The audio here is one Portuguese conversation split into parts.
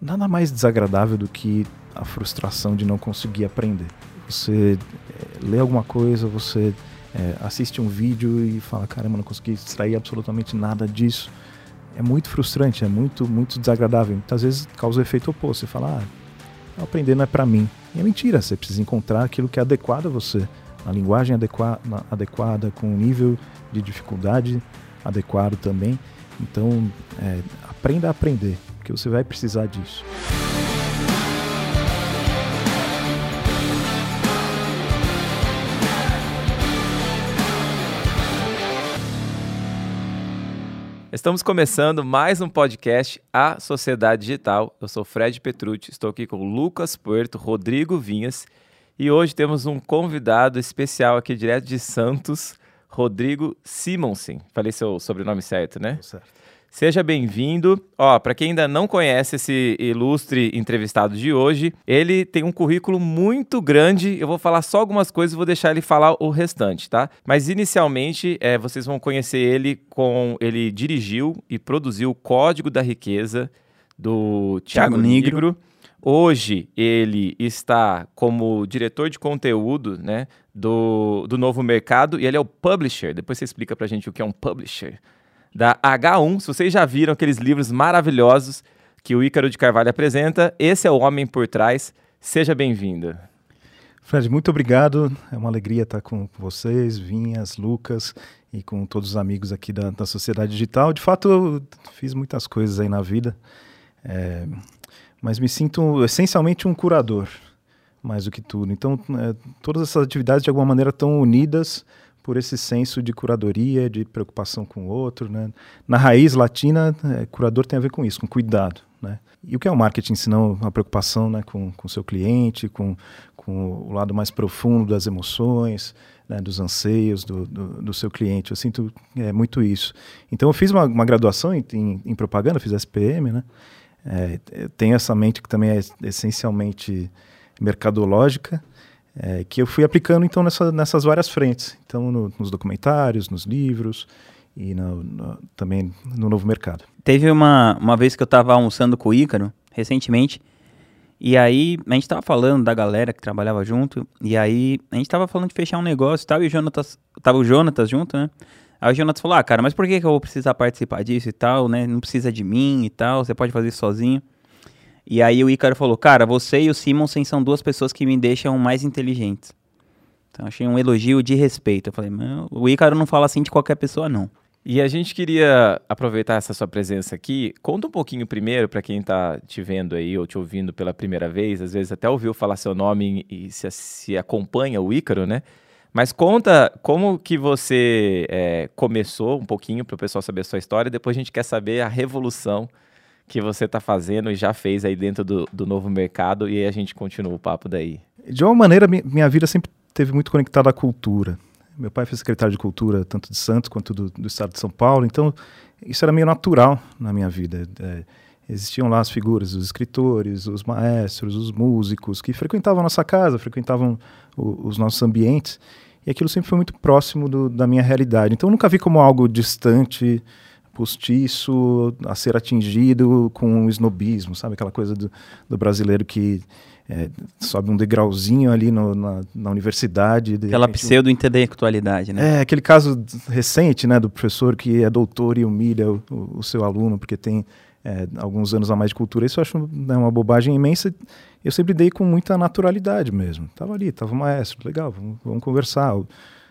nada mais desagradável do que a frustração de não conseguir aprender. Você é, lê alguma coisa, você é, assiste um vídeo e fala, caramba, não consegui extrair absolutamente nada disso. É muito frustrante, é muito, muito desagradável. Muitas vezes causa o efeito oposto. Você fala, ah, aprender não é para mim. E é mentira, você precisa encontrar aquilo que é adequado a você. A linguagem adequa adequada, com o nível de dificuldade adequado também. Então, é, aprenda a aprender, porque você vai precisar disso. Estamos começando mais um podcast A Sociedade Digital. Eu sou Fred Petrucci, estou aqui com Lucas Puerto, Rodrigo Vinhas e hoje temos um convidado especial aqui direto de Santos, Rodrigo Simonsen. Falei seu sobrenome certo, né? Certo. Seja bem-vindo. Ó, para quem ainda não conhece esse ilustre entrevistado de hoje, ele tem um currículo muito grande. Eu vou falar só algumas coisas e vou deixar ele falar o restante, tá? Mas inicialmente, é, vocês vão conhecer ele com. Ele dirigiu e produziu o Código da Riqueza do Tiago Negro. Hoje ele está como diretor de conteúdo né, do, do Novo Mercado e ele é o publisher. Depois você explica pra gente o que é um publisher da H1. Se vocês já viram aqueles livros maravilhosos que o Ícaro de Carvalho apresenta, esse é o homem por trás. Seja bem-vindo. Fred, muito obrigado. É uma alegria estar com vocês, Vinhas, Lucas e com todos os amigos aqui da, da Sociedade Digital. De fato, eu fiz muitas coisas aí na vida, é, mas me sinto essencialmente um curador, mais do que tudo. Então, é, todas essas atividades de alguma maneira estão unidas por esse senso de curadoria, de preocupação com o outro. Né? Na raiz latina, é, curador tem a ver com isso, com cuidado. Né? E o que é o marketing, senão a preocupação né, com o seu cliente, com, com o lado mais profundo das emoções, né, dos anseios do, do, do, seu cliente. Eu sinto é, muito isso. Então, eu fiz uma, uma graduação em, em, em, propaganda, fiz SPM, né? É, tenho essa mente que também é essencialmente mercadológica, é, que eu fui aplicando então nessa, nessas várias frentes. Então, no, nos documentários, nos livros e no, no, também no novo mercado. Teve uma, uma vez que eu estava almoçando com o Ícaro, recentemente, e aí a gente estava falando da galera que trabalhava junto, e aí a gente estava falando de fechar um negócio e tal, e o Jonatas, tava o Jonatas junto, né? Aí o Jonatas falou, ah, cara, mas por que, que eu vou precisar participar disso e tal, né? Não precisa de mim e tal, você pode fazer isso sozinho. E aí o Ícaro falou, cara, você e o Simonsen são duas pessoas que me deixam mais inteligentes. Então achei um elogio de respeito. Eu falei, o Ícaro não fala assim de qualquer pessoa, não. E a gente queria aproveitar essa sua presença aqui. Conta um pouquinho primeiro para quem está te vendo aí ou te ouvindo pela primeira vez, às vezes até ouviu falar seu nome e se, se acompanha o Ícaro, né? Mas conta como que você é, começou um pouquinho para o pessoal saber a sua história. Depois a gente quer saber a revolução que você está fazendo e já fez aí dentro do, do novo mercado e aí a gente continua o papo daí. De uma maneira, minha vida sempre teve muito conectada à cultura. Meu pai foi secretário de cultura tanto de Santos quanto do, do estado de São Paulo, então isso era meio natural na minha vida. É, existiam lá as figuras, os escritores, os maestros, os músicos que frequentavam a nossa casa, frequentavam o, os nossos ambientes, e aquilo sempre foi muito próximo do, da minha realidade. Então eu nunca vi como algo distante, postiço a ser atingido com o snobismo, sabe? Aquela coisa do, do brasileiro que é, sobe um degrauzinho ali no, na, na, universidade. Aquela repente, pseudo-intelectualidade, né? É, aquele caso recente, né, do professor que é doutor e humilha o, o, o seu aluno porque tem é, alguns anos a mais de cultura. Isso eu acho né, uma bobagem imensa. Eu sempre dei com muita naturalidade mesmo. Tava ali, tava o maestro, legal, vamos, vamos conversar. Eu,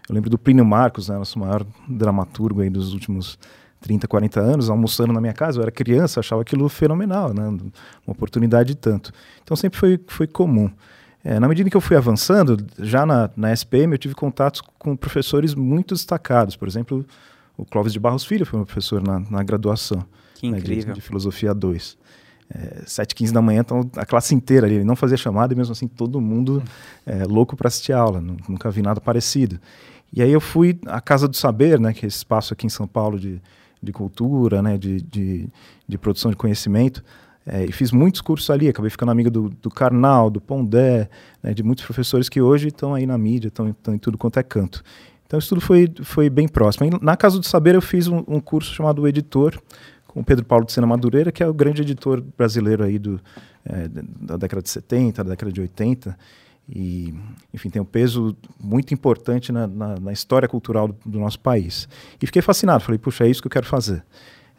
eu lembro do Plínio Marcos, né, nosso maior dramaturgo aí dos últimos 30, 40 anos, almoçando na minha casa, eu era criança, achava aquilo fenomenal, né? uma oportunidade de tanto. Então sempre foi, foi comum. É, na medida que eu fui avançando, já na, na SPM eu tive contatos com professores muito destacados. Por exemplo, o Clóvis de Barros Filho foi meu professor na, na graduação que né, de, de, Filosofia 2. É, 7 15 da manhã, então a classe inteira ali, ele não fazia chamada e mesmo assim todo mundo é, louco para assistir aula, nunca vi nada parecido. E aí eu fui à Casa do Saber, né, que é esse espaço aqui em São Paulo de, de cultura, né, de, de, de produção de conhecimento. É, e fiz muitos cursos ali, acabei ficando amigo do, do Karnal, do Pondé, né, de muitos professores que hoje estão aí na mídia, estão em tudo quanto é canto. Então isso tudo foi, foi bem próximo. na Casa do Saber eu fiz um, um curso chamado Editor, com o Pedro Paulo de Sena Madureira, que é o grande editor brasileiro aí do, é, da década de 70, da década de 80, e, enfim, tem um peso muito importante na, na, na história cultural do, do, nosso país. E fiquei fascinado, falei, puxa, é isso que eu quero fazer.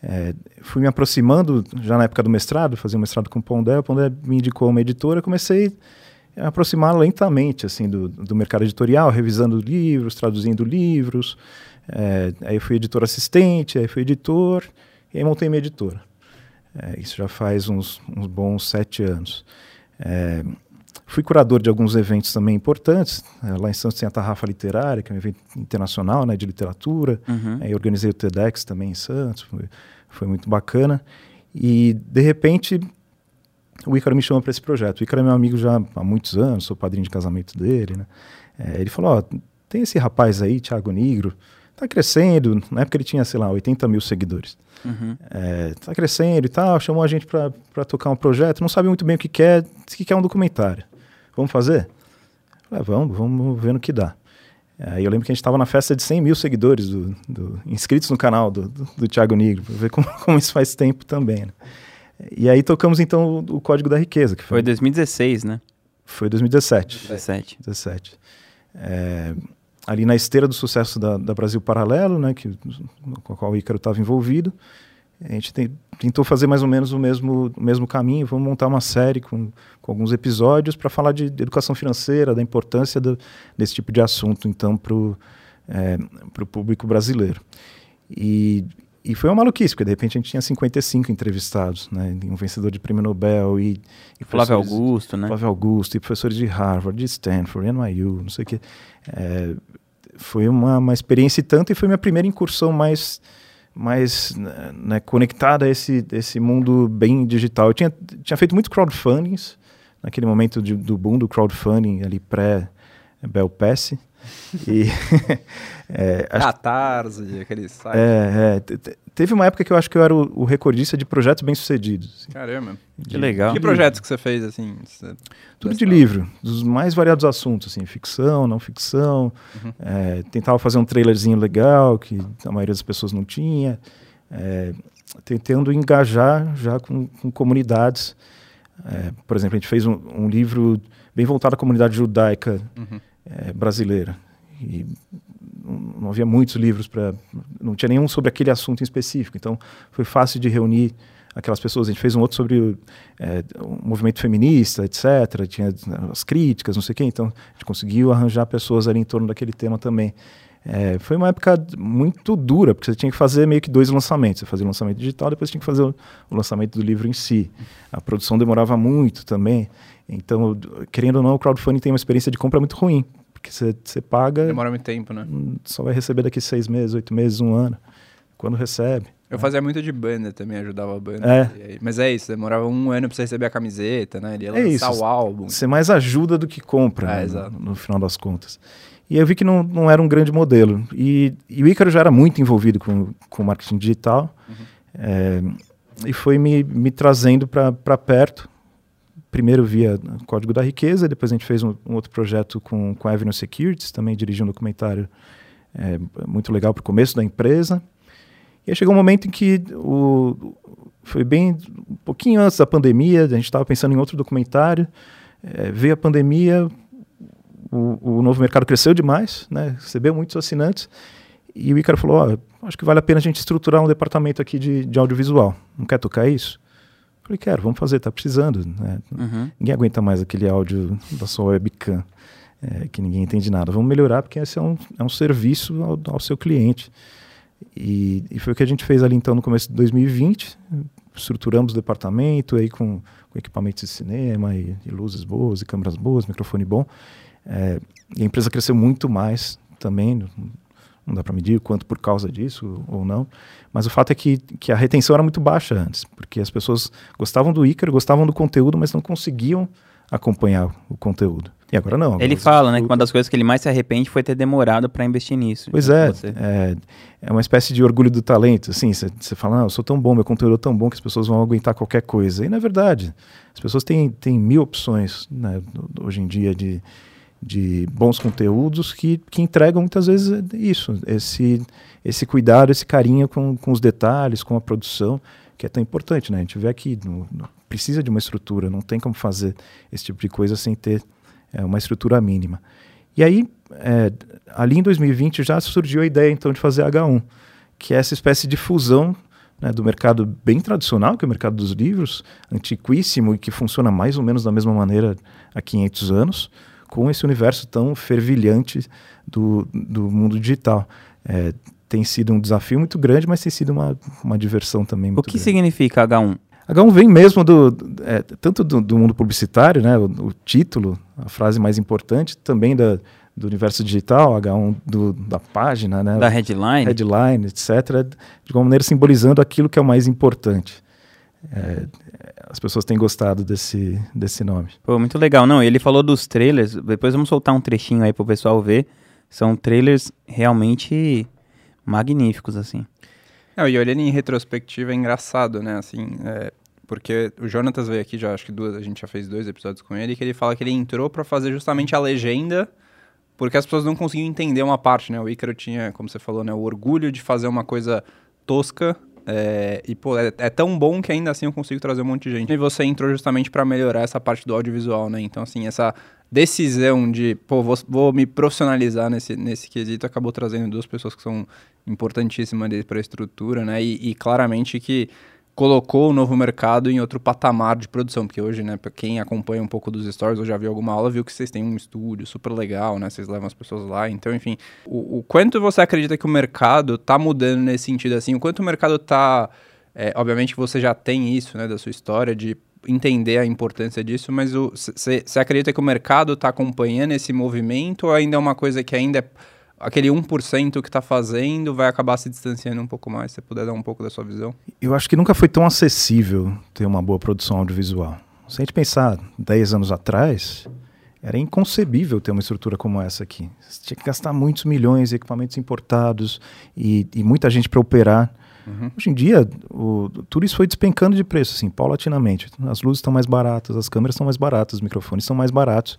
É, fui me aproximando, já na época do mestrado, fazia um mestrado com o Pondé, o Pondé me indicou uma editora, comecei a aproximar lentamente, assim, do, do mercado editorial, revisando livros, traduzindo livros, é, aí fui editor assistente, aí fui editor, e aí montei minha editora. É, isso já faz uns, uns bons sete anos. É, fui curador de alguns eventos também importantes. É, lá em Santos tem a Tarrafa Literária, que é um evento internacional né, de literatura. Uhum. Aí organizei o TEDx também em Santos, foi, foi muito bacana. E, de repente, o Ícaro me chamou para esse projeto. O Ícaro é meu amigo já há muitos anos, sou padrinho de casamento dele. Né? É, ele falou: oh, tem esse rapaz aí, Thiago Negro, tá crescendo. Na época ele tinha, sei lá, 80 mil seguidores. Uhum. É, tá crescendo e tal. Chamou a gente para tocar um projeto. Não sabe muito bem o que quer, disse que quer um documentário. Vamos fazer? Falei, vamos, vamos ver no que dá. Aí eu lembro que a gente estava na festa de 100 mil seguidores do, do, inscritos no canal do, do, do Thiago Negro, para ver como, como, isso faz tempo também. Né? E aí tocamos então o, o, Código da Riqueza. Que foi, foi 2016, né? Foi 2017. 17. 17. É, ali na esteira do sucesso da, da Brasil Paralelo, né, que, com a qual o Ícaro estava envolvido. A gente tem, tentou fazer mais ou menos o mesmo, o mesmo caminho. Vamos montar uma série com, com alguns episódios para falar de, de, educação financeira, da importância do, desse tipo de assunto, então, para o é, público brasileiro. E, e foi uma maluquice, porque de repente a gente tinha 55 entrevistados, né? Um vencedor de prêmio Nobel e. e Flávio Augusto, né? Flávio Augusto, e professores de Harvard, de Stanford, NYU, não sei o quê. É, foi uma, uma experiência e tanto, e foi minha primeira incursão mais, mais né, conectada a esse, esse mundo bem digital. Eu tinha, tinha feito muitos crowdfundings, naquele momento de, do boom do crowdfunding, ali pré-Bel Pass, e, é, Catarse, aquele site. É, é, teve uma época que eu acho que eu era o, o recordista de projetos bem-sucedidos. Assim. Caramba. De, que legal. Que projetos que você fez, assim? Você Tudo de livro, dos mais variados assuntos, assim, ficção, não ficção. Uhum. É, tentava fazer um trailerzinho legal, que a maioria das pessoas não tinha. É, tentando engajar já com, com comunidades. É, por exemplo, a gente fez um, um livro bem voltado à comunidade judaica uhum é, brasileira. E não havia muitos livros para. Não tinha nenhum sobre aquele assunto em específico. Então foi fácil de reunir aquelas pessoas. A gente fez um outro sobre é, o movimento feminista, etc. Tinha as críticas, não sei o quê. Então a gente conseguiu arranjar pessoas ali em torno daquele tema também. É, foi uma época muito dura, porque você tinha que fazer meio que dois lançamentos. Você fazia o lançamento digital, depois tinha que fazer o, o lançamento do livro em si. A produção demorava muito também. Então, querendo ou não, o crowdfunding tem uma experiência de compra muito ruim, porque você paga. Demora muito tempo, né? Hum, só vai receber daqui seis meses, oito meses, um ano. Quando recebe. Eu né? fazia muito de banda também, ajudava a banda. É. Aí, mas é isso, demorava um ano pra você receber a camiseta, né? Ele ia é lançar isso. o álbum. Você mais ajuda do que compra, é, né? no, no, final das contas. E eu vi que não, não era um grande modelo. E, e o Ícaro já era muito envolvido com, com marketing digital. Uhum. É, e foi me, me trazendo para perto primeiro via Código da Riqueza, depois a gente fez um, um outro projeto com, com a Avenue Securities, também dirigi um documentário é, muito legal para o começo da empresa. E aí chegou um momento em que o, foi bem um pouquinho antes da pandemia, a gente estava pensando em outro documentário, é, veio a pandemia, o, o, novo mercado cresceu demais, né, recebeu muitos assinantes, e o Icaro falou, oh, acho que vale a pena a gente estruturar um departamento aqui de, de audiovisual, não quer tocar isso? Falei, quero, vamos fazer, tá precisando. Né? Uhum. Ninguém aguenta mais aquele áudio da sua webcam, é, que ninguém entende nada. Vamos melhorar, porque esse é um, é um serviço ao, ao seu cliente. E, e, foi o que a gente fez ali então no começo de 2020. Estruturamos o departamento aí com, com equipamentos de cinema e, e, luzes boas, e câmeras boas, microfone bom. É, e a empresa cresceu muito mais também não dá para medir quanto por causa disso ou não, mas o fato é que, que a retenção era muito baixa antes, porque as pessoas gostavam do Ícaro, gostavam do conteúdo, mas não conseguiam acompanhar o conteúdo. E agora não. Agora ele fala, né, que uma das coisas que ele mais se arrepende foi ter demorado para investir nisso. Pois é, é, é, uma espécie de orgulho do talento, assim, você fala, ah, eu sou tão bom, meu conteúdo é tão bom que as pessoas vão aguentar qualquer coisa. E não é verdade. As pessoas têm, têm mil opções, né, hoje em dia de de bons conteúdos que, que entregam muitas vezes isso, esse, esse cuidado, esse carinho com, com os detalhes, com a produção, que é tão importante, né? A gente vê aqui, no, no, precisa de uma estrutura, não tem como fazer esse tipo de coisa sem ter é, uma estrutura mínima. E aí, é, ali em 2020 já surgiu a ideia então de fazer H1, que é essa espécie de fusão né, do mercado bem tradicional, que é o mercado dos livros, antiquíssimo e que funciona mais ou menos da mesma maneira há 500 anos, com esse universo tão fervilhante do, do mundo digital. É, tem sido um desafio muito grande, mas tem sido uma, uma diversão também muito O que grande. significa H1? H1 vem mesmo do, é, tanto do, do, mundo publicitário, né, o, o, título, a frase mais importante, também da, do universo digital, H1 do, da página, né, da headline, headline, etc., de alguma maneira simbolizando aquilo que é o mais importante. É, as pessoas têm gostado desse, desse nome. Pô, muito legal. Não, ele falou dos trailers, depois vamos soltar um trechinho aí pro pessoal ver. São trailers realmente magníficos, assim. Não, e olhando em retrospectiva é engraçado, né? Assim, é, porque o Jonatas veio aqui, já acho que duas, a gente já fez dois episódios com ele, que ele fala que ele entrou para fazer justamente a legenda, porque as pessoas não conseguiam entender uma parte, né? O Ícaro tinha, como você falou, né, o orgulho de fazer uma coisa tosca é, e, pô, é, é, tão bom que ainda assim eu consigo trazer um monte de gente. E você entrou justamente para melhorar essa parte do audiovisual, né? Então, assim, essa decisão de, pô, vou, vou me profissionalizar nesse, nesse quesito acabou trazendo duas pessoas que são importantíssimas para a estrutura, né? E, e, claramente que colocou o novo mercado em outro patamar de produção, porque hoje, né, para quem acompanha um pouco dos stories ou já viu alguma aula, viu que vocês têm um estúdio super legal, né? Vocês levam as pessoas lá, então, enfim, o, o quanto você acredita que o mercado está mudando nesse sentido assim? O quanto o mercado está é, obviamente você já tem isso, né, da sua história de entender a importância disso, mas você acredita que o mercado está acompanhando esse movimento ou ainda é uma coisa que ainda é aquele 1% que está fazendo vai acabar se distanciando um pouco mais? Se você puder dar um pouco da sua visão. Eu acho que nunca foi tão acessível ter uma boa produção audiovisual. Se a gente pensar 10 anos atrás, era inconcebível ter uma estrutura como essa aqui. Você tinha que gastar muitos milhões em equipamentos importados e, e muita gente para operar. Uhum. Hoje em dia, o, tudo isso foi despencando de preço, assim, paulatinamente. As luzes estão mais baratas, as câmeras estão mais baratas, os microfones são mais baratos.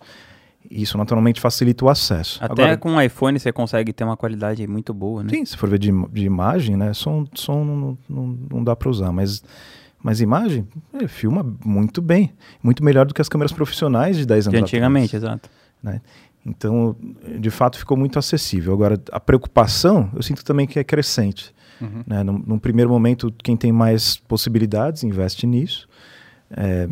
Isso naturalmente facilita o acesso. Até Agora, com o iPhone você consegue ter uma qualidade muito boa, né? Sim, se for ver de, de imagem, né? Som, som não, não, não dá para usar, mas, mas imagem, ele filma muito bem. Muito melhor do que as câmeras profissionais de 10 anos de antigamente, atrás, exato. Né? Então, de fato, ficou muito acessível. Agora, a preocupação, eu sinto também que é crescente. Uhum. Né? Num, num, primeiro momento, quem tem mais possibilidades investe nisso. É,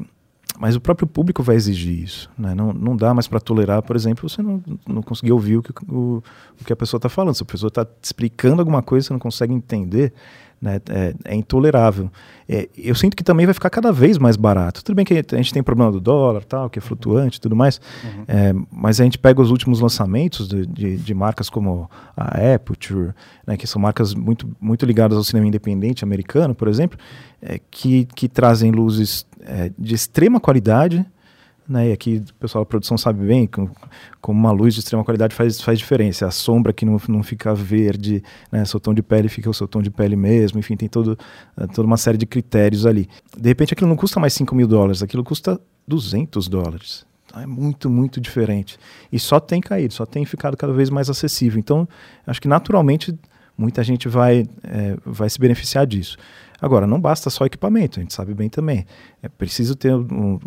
mas o próprio público vai exigir isso. Né? Não, não dá mais para tolerar, por exemplo, você não, não conseguir ouvir o que, o, o que a pessoa está falando. Se a pessoa está explicando alguma coisa, você não consegue entender, né? é, é, intolerável. É, eu sinto que também vai ficar cada vez mais barato. Tudo bem que a gente tem problema do dólar, tal, que é flutuante e tudo mais, uhum. é, mas a gente pega os últimos lançamentos de, de, de marcas como a Aperture, né, que são marcas muito, muito ligadas ao cinema independente americano, por exemplo, é, que, que trazem luzes é, de extrema qualidade, né, e aqui o pessoal da produção sabe bem como, como uma luz de extrema qualidade faz, faz diferença. A sombra que não, não fica verde, né, seu tom de pele fica o seu tom de pele mesmo, enfim, tem todo, é, toda uma série de critérios ali. De repente aquilo não custa mais 5 mil dólares, aquilo custa 200 dólares. Então, é muito, muito diferente. E só tem caído, só tem ficado cada vez mais acessível. Então, acho que naturalmente muita gente vai, é, vai se beneficiar disso. Agora, não basta só equipamento, a gente sabe bem também. É preciso ter um,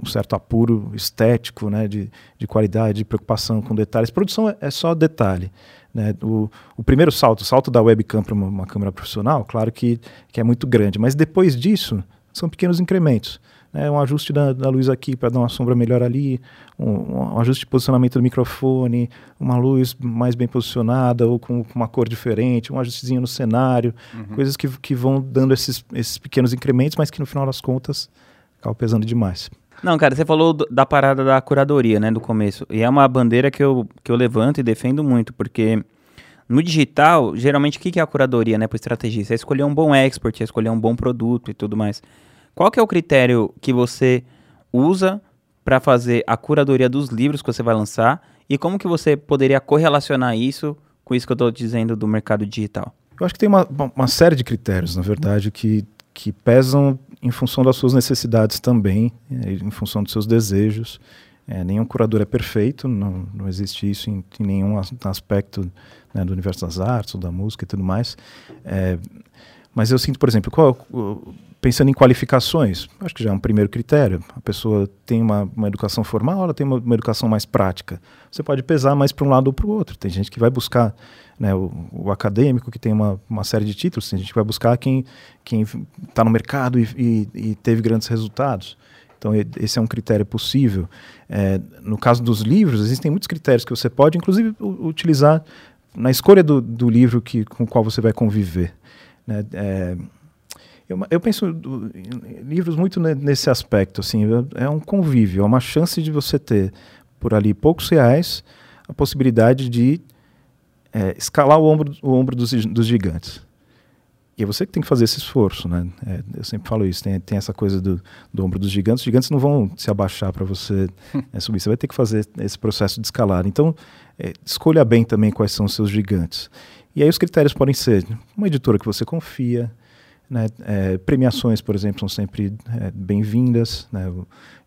um certo apuro estético, né, de, de qualidade, de preocupação com detalhes. Produção é, é só detalhe. Né? O, o, primeiro salto, o salto da webcam para uma, uma, câmera profissional, claro que, que é muito grande, mas depois disso, são pequenos incrementos né, um ajuste da, da luz aqui para dar uma sombra melhor ali, um, um, ajuste de posicionamento do microfone, uma luz mais bem posicionada ou com, com uma cor diferente, um ajustezinho no cenário, uhum. coisas que, que vão dando esses, esses pequenos incrementos, mas que no final das contas acabam pesando demais. Não, cara, você falou da parada da curadoria, né, do começo. E é uma bandeira que eu, que eu levanto e defendo muito, porque no digital, geralmente, o que é a curadoria, né, para estrategista? É escolher um bom export, é escolher um bom produto e tudo mais. Qual que é o critério que você usa para fazer a curadoria dos livros que você vai lançar e como que você poderia correlacionar isso com isso que eu estou dizendo do mercado digital? Eu acho que tem uma, uma série de critérios, na verdade, que, que pesam em função das suas necessidades também, eh, em função dos seus desejos. É, nenhum curador é perfeito, não, não existe isso em, em nenhum aspecto né, do universo das artes ou da música e tudo mais. É, mas eu sinto, por exemplo, qual, pensando em qualificações, acho que já é um primeiro critério. A pessoa tem uma, uma educação formal, ela tem uma, uma, educação mais prática. Você pode pesar mais para um lado ou para o outro. Tem gente que vai buscar né, o, o, acadêmico, que tem uma, uma série de títulos, tem gente que vai buscar quem está no mercado e, e, e, teve grandes resultados. Então, esse é um critério possível. É, no caso dos livros, existem muitos critérios que você pode, inclusive, utilizar na escolha do, do livro que, com o qual você vai conviver. Né? É, eu, eu penso do, livros muito nesse aspecto, assim, é um convívio, é uma chance de você ter por ali poucos reais a possibilidade de é, escalar o ombro, o ombro dos, dos gigantes. E é você que tem que fazer esse esforço, né? É, eu sempre falo isso, tem, tem essa coisa do, do, ombro dos gigantes. Os gigantes não vão se abaixar para você é, subir, você vai ter que fazer esse processo de escalar. Então, é, escolha bem também quais são os seus gigantes. E aí os critérios podem ser uma editora que você confia, né? É, premiações, por exemplo, são sempre é, bem-vindas. Né?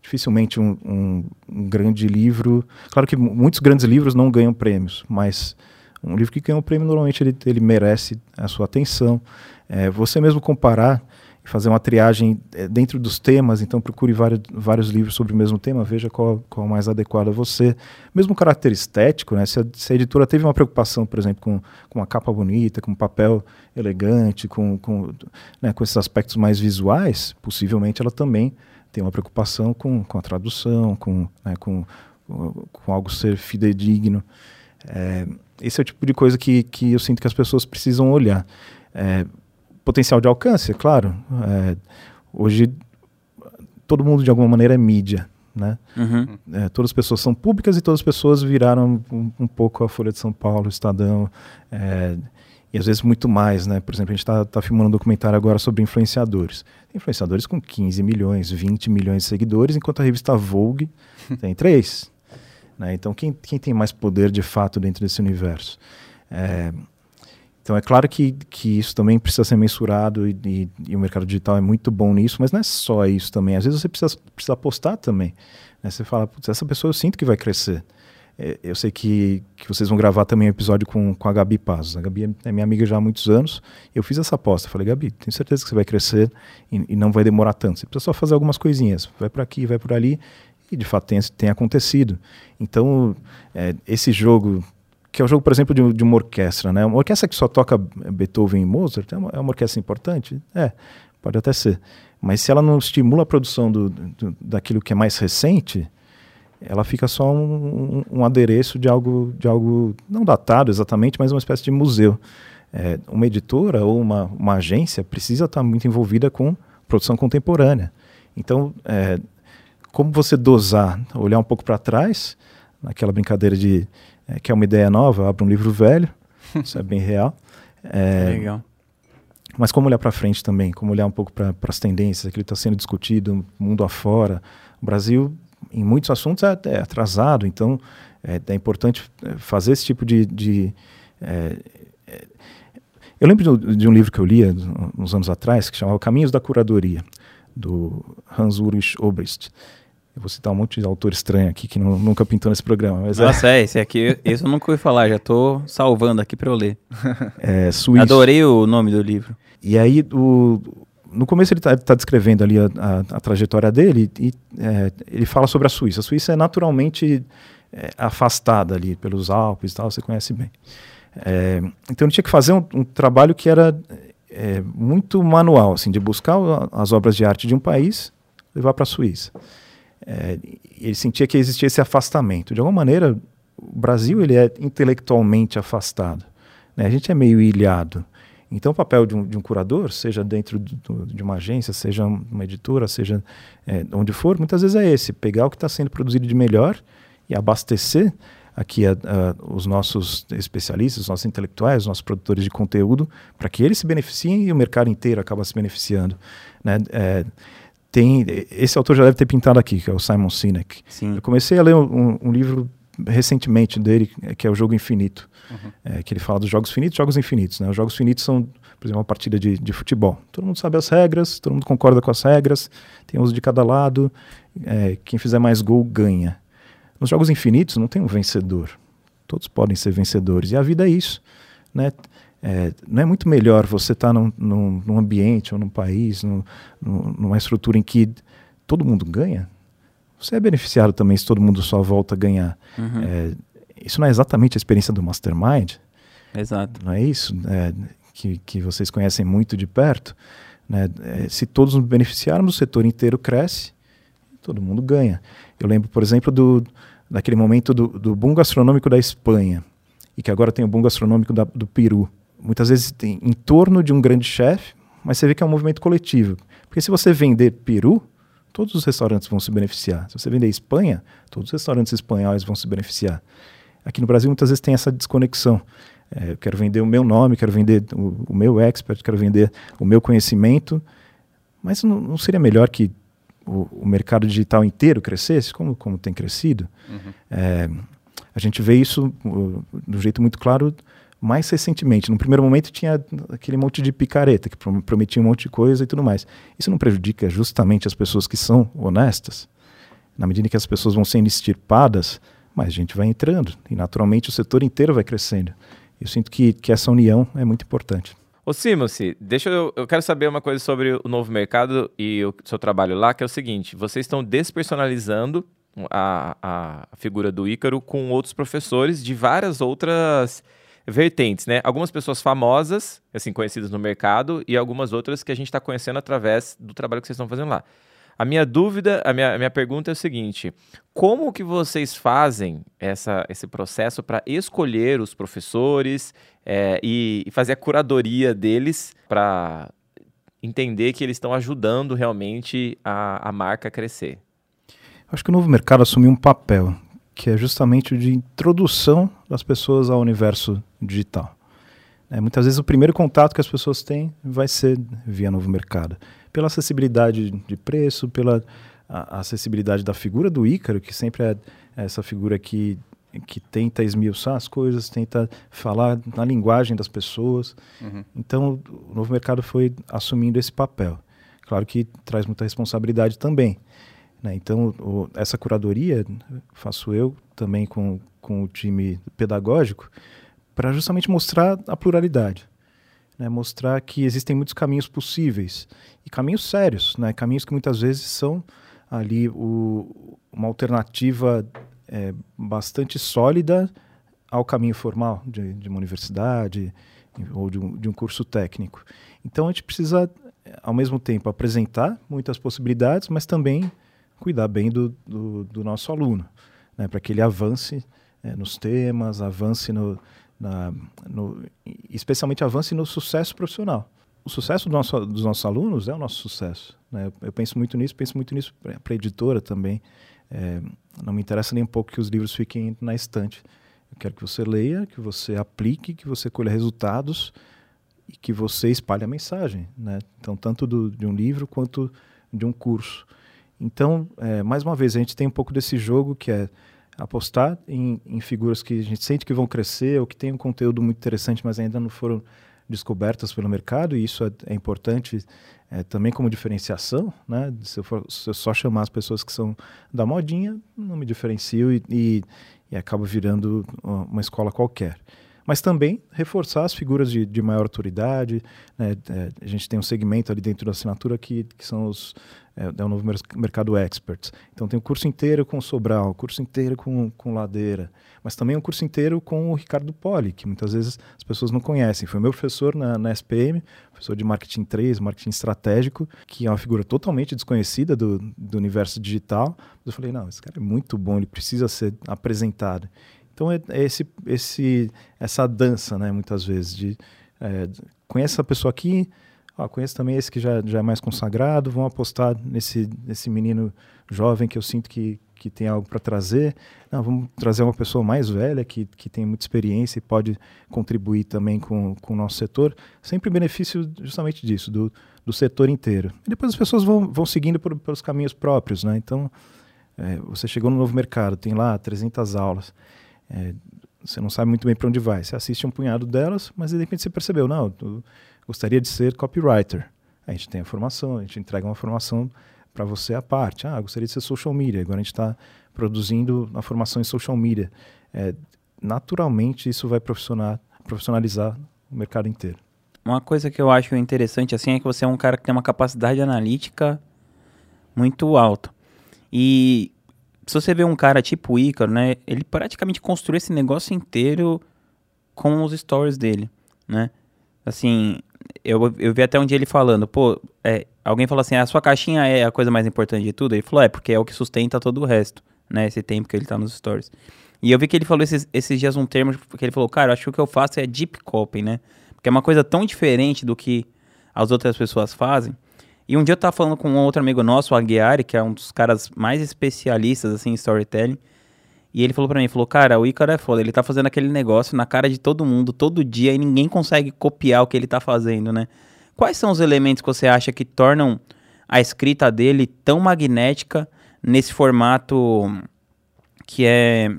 Dificilmente um, um, um, grande livro. Claro que muitos grandes livros não ganham prêmios, mas um livro que ganha um prêmio normalmente ele, ele merece a sua atenção. É, você mesmo comparar fazer uma triagem é, dentro dos temas, então procure vários, vários livros sobre o mesmo tema, veja qual, qual é o mais adequado a você. Mesmo o caráter estético, né, se, a, se a editora teve uma preocupação, por exemplo, com, com uma capa bonita, com um papel elegante, com, com, né, com esses aspectos mais visuais, possivelmente ela também tem uma preocupação com, com a tradução, com, né, com, com algo ser fidedigno. É, esse é o tipo de coisa que, que eu sinto que as pessoas precisam olhar. É, potencial de alcance, claro. É, hoje todo mundo de alguma maneira é mídia, né? Uhum. É, todas as pessoas são públicas e todas as pessoas viraram um, um pouco a Folha de São Paulo, o Estadão, é, e às vezes muito mais, né? Por exemplo, a gente está tá filmando um documentário agora sobre influenciadores. Tem influenciadores com 15 milhões, 20 milhões de seguidores, enquanto a revista Vogue tem três. Né? Então, quem, quem tem mais poder de fato dentro desse universo? É, então é claro que, que isso também precisa ser mensurado e, e, e, o mercado digital é muito bom nisso, mas não é só isso também. Às vezes você precisa, precisa apostar também. Né? Você fala, essa pessoa eu sinto que vai crescer. É, eu sei que, que vocês vão gravar também um episódio com, com a Gabi Pazos. A Gabi é, é minha amiga já há muitos anos. Eu fiz essa aposta. Falei, Gabi, tenho certeza que você vai crescer e, e não vai demorar tanto. Você precisa só fazer algumas coisinhas. Vai por aqui, vai por ali. E de fato tem, tem acontecido. Então, é, esse jogo que é o jogo, por exemplo, de, de, uma orquestra, né? Uma orquestra que só toca Beethoven e Mozart é uma, é uma, orquestra importante? É, pode até ser. Mas se ela não estimula a produção do, do daquilo que é mais recente, ela fica só um, um, um, adereço de algo, de algo não datado exatamente, mas uma espécie de museu. É, uma editora ou uma, uma agência precisa estar muito envolvida com produção contemporânea. Então, é, como você dosar, olhar um pouco para trás, naquela brincadeira de é, que é uma ideia nova, abre um livro velho, isso é bem real. É, Legal. Mas como olhar para frente também, como olhar um pouco para as tendências, aquilo que está sendo discutido mundo afora. O Brasil, em muitos assuntos, é, é atrasado, então é, é, importante é, fazer esse tipo de. de é, é, eu lembro de, de, um livro que eu lia uns anos atrás, que chamava Caminhos da Curadoria, do Hans Ulrich Obrist. Eu vou citar um monte de autor estranho aqui que não, nunca pintou nesse programa. Mas é Nossa, é, é esse aqui, esse eu nunca ouvi falar, já estou salvando aqui para eu ler. É, suíço. Adorei o nome do livro. E aí, o, no começo ele está tá descrevendo ali a, a, a, trajetória dele e é, ele fala sobre a Suíça. A Suíça é naturalmente é, afastada ali pelos Alpes e tal, você conhece bem. É, então ele tinha que fazer um, um trabalho que era é, muito manual, assim, de buscar as obras de arte de um país levar para a Suíça. É, ele sentia que existia esse afastamento. De alguma maneira, o Brasil ele é intelectualmente afastado. Né? A gente é meio ilhado. Então, o papel de um, de um curador, seja dentro do, de uma agência, seja uma editora, seja é, onde for, muitas vezes é esse: pegar o que está sendo produzido de melhor e abastecer aqui a, a, os nossos especialistas, os nossos intelectuais, os nossos produtores de conteúdo, para que eles se beneficiem e o mercado inteiro acaba se beneficiando. Né? É, tem esse autor já deve ter pintado aqui, que é o Simon Sinek. Sim. Eu comecei a ler um, um livro recentemente dele, que é o Jogo Infinito, uhum. é, que ele fala dos jogos finitos, jogos infinitos. Né? Os jogos finitos são, por exemplo, uma partida de, de futebol. Todo mundo sabe as regras, todo mundo concorda com as regras, tem uso de cada lado, é, quem fizer mais gol ganha. Nos jogos infinitos não tem um vencedor. Todos podem ser vencedores. E a vida é isso. Né? É, não é muito melhor você estar tá num, num, num, ambiente ou num país, num, numa estrutura em que todo mundo ganha? Você é beneficiado também se todo mundo só volta a ganhar. Uhum. É, isso não é exatamente a experiência do Mastermind? Exato. Não é isso? É, que, que vocês conhecem muito de perto. Né? É, se todos nos beneficiarmos, o setor inteiro cresce, todo mundo ganha. Eu lembro, por exemplo, do, daquele momento do, do boom gastronômico da Espanha, e que agora tem o boom gastronômico da, do Peru. Muitas vezes tem em torno de um grande chefe, mas você vê que é um movimento coletivo. Porque se você vender Peru, todos os restaurantes vão se beneficiar. Se você vender Espanha, todos os restaurantes espanhóis vão se beneficiar. Aqui no Brasil, muitas vezes tem essa desconexão. É, eu quero vender o meu nome, quero vender o, o, meu expert, quero vender o meu conhecimento, mas não, não seria melhor que o, o, mercado digital inteiro crescesse, como, como tem crescido? Uhum. É, a gente vê isso uh, de um jeito muito claro mais recentemente. No primeiro momento tinha aquele monte de picareta que prometia um monte de coisa e tudo mais. Isso não prejudica justamente as pessoas que são honestas? Na medida que as pessoas vão sendo extirpadas, mais gente vai entrando e naturalmente o setor inteiro vai crescendo. Eu sinto que, que essa união é muito importante. Ô Simons, deixa eu, eu quero saber uma coisa sobre o novo mercado e o seu trabalho lá, que é o seguinte: vocês estão despersonalizando a, a figura do Ícaro com outros professores de várias outras vertentes, né? Algumas pessoas famosas, assim, conhecidas no mercado, e algumas outras que a gente está conhecendo através do trabalho que vocês estão fazendo lá. A minha dúvida, a minha, a minha pergunta é o seguinte: como que vocês fazem essa, esse processo para escolher os professores é, e, e fazer a curadoria deles para entender que eles estão ajudando realmente a, a marca a crescer? Acho que o novo mercado assumiu um papel que é justamente o de introdução das pessoas ao universo digital. É, muitas vezes o primeiro contato que as pessoas têm vai ser via novo mercado pela acessibilidade de preço, pela acessibilidade da figura do Ícaro, que sempre é essa figura que, que tenta esmiuçar as coisas, tenta falar na linguagem das pessoas. Uhum. Então, o novo mercado foi assumindo esse papel. Claro que traz muita responsabilidade também. Né? Então, o, essa curadoria faço eu também com, com o time pedagógico para justamente mostrar a pluralidade né, mostrar que existem muitos caminhos possíveis e caminhos sérios, né, caminhos que muitas vezes são ali o, uma alternativa é, bastante sólida ao caminho formal de, de uma universidade ou de um, de um curso técnico. Então a gente precisa, ao mesmo tempo, apresentar muitas possibilidades, mas também cuidar bem do, do, do nosso aluno, né, para que ele avance é, nos temas, avance no, na, no, especialmente avance no sucesso profissional. O sucesso do nosso, dos nossos alunos é o nosso sucesso. Né? Eu, eu penso muito nisso, penso muito nisso para a editora também. É, não me interessa nem um pouco que os livros fiquem na estante. Eu quero que você leia, que você aplique, que você colha resultados e que você espalhe a mensagem. Né? Então, tanto do, de um livro quanto de um curso. Então, é, mais uma vez, a gente tem um pouco desse jogo que é apostar em, em, figuras que a gente sente que vão crescer ou que têm um conteúdo muito interessante, mas ainda não foram descobertas pelo mercado, e isso é, é importante é, também como diferenciação. Né? Se, eu for, se eu só chamar as pessoas que são da modinha, não me diferencio e, e, e acabo virando uma escola qualquer mas também reforçar as figuras de, de maior autoridade. Né? É, a gente tem um segmento ali dentro da assinatura que, que são os é, é o novo mercado experts. Então tem o um curso inteiro com o Sobral, o curso inteiro com, com Ladeira, mas também um curso inteiro com o Ricardo Poli, que muitas vezes as pessoas não conhecem. Foi meu professor na, na SPM, professor de marketing 3, marketing estratégico, que é uma figura totalmente desconhecida do, do universo digital. Eu falei, não, esse cara é muito bom, ele precisa ser apresentado. Então é, é esse, esse, essa dança, né, muitas vezes, de é, conhece essa pessoa aqui, ó, conheço também esse que já, já é mais consagrado, vão apostar nesse, nesse menino jovem que eu sinto que, que tem algo para trazer. Não, vamos trazer uma pessoa mais velha que, que tem muita experiência e pode contribuir também com, com o nosso setor, sempre em benefício justamente disso, do, do setor inteiro. E depois as pessoas vão, vão seguindo por, pelos caminhos próprios, né? Então, é, você chegou no novo mercado, tem lá 300 aulas. É, você não sabe muito bem para onde vai. Você assiste um punhado delas, mas de repente você percebeu, não, eu gostaria de ser copywriter. A gente tem a formação, a gente entrega uma formação para você à parte. Ah, gostaria de ser social media. Agora a gente está produzindo a formação em social media. É, naturalmente isso vai profissionalizar o mercado inteiro. Uma coisa que eu acho interessante assim é que você é um cara que tem uma capacidade analítica muito alta. E se você vê um cara tipo Ícaro, né? Ele praticamente construiu esse negócio inteiro com os stories dele, né? Assim, eu, eu vi até um dia ele falando, pô, é, alguém falou assim, a sua caixinha é a coisa mais importante de tudo? Ele falou, é, porque é o que sustenta todo o resto, né? Esse tempo que ele tá nos stories. E eu vi que ele falou esses, esses dias um termo que ele falou, cara, acho que o que eu faço é deep copy, né? Porque é uma coisa tão diferente do que as outras pessoas fazem. E um dia eu tava falando com um outro amigo nosso, o Aguiari, que é um dos caras mais especialistas, assim, em storytelling. E ele falou para mim, falou, cara, o Ícaro é foda, ele tá fazendo aquele negócio na cara de todo mundo, todo dia, e ninguém consegue copiar o que ele tá fazendo, né? Quais são os elementos que você acha que tornam a escrita dele tão magnética nesse formato que é,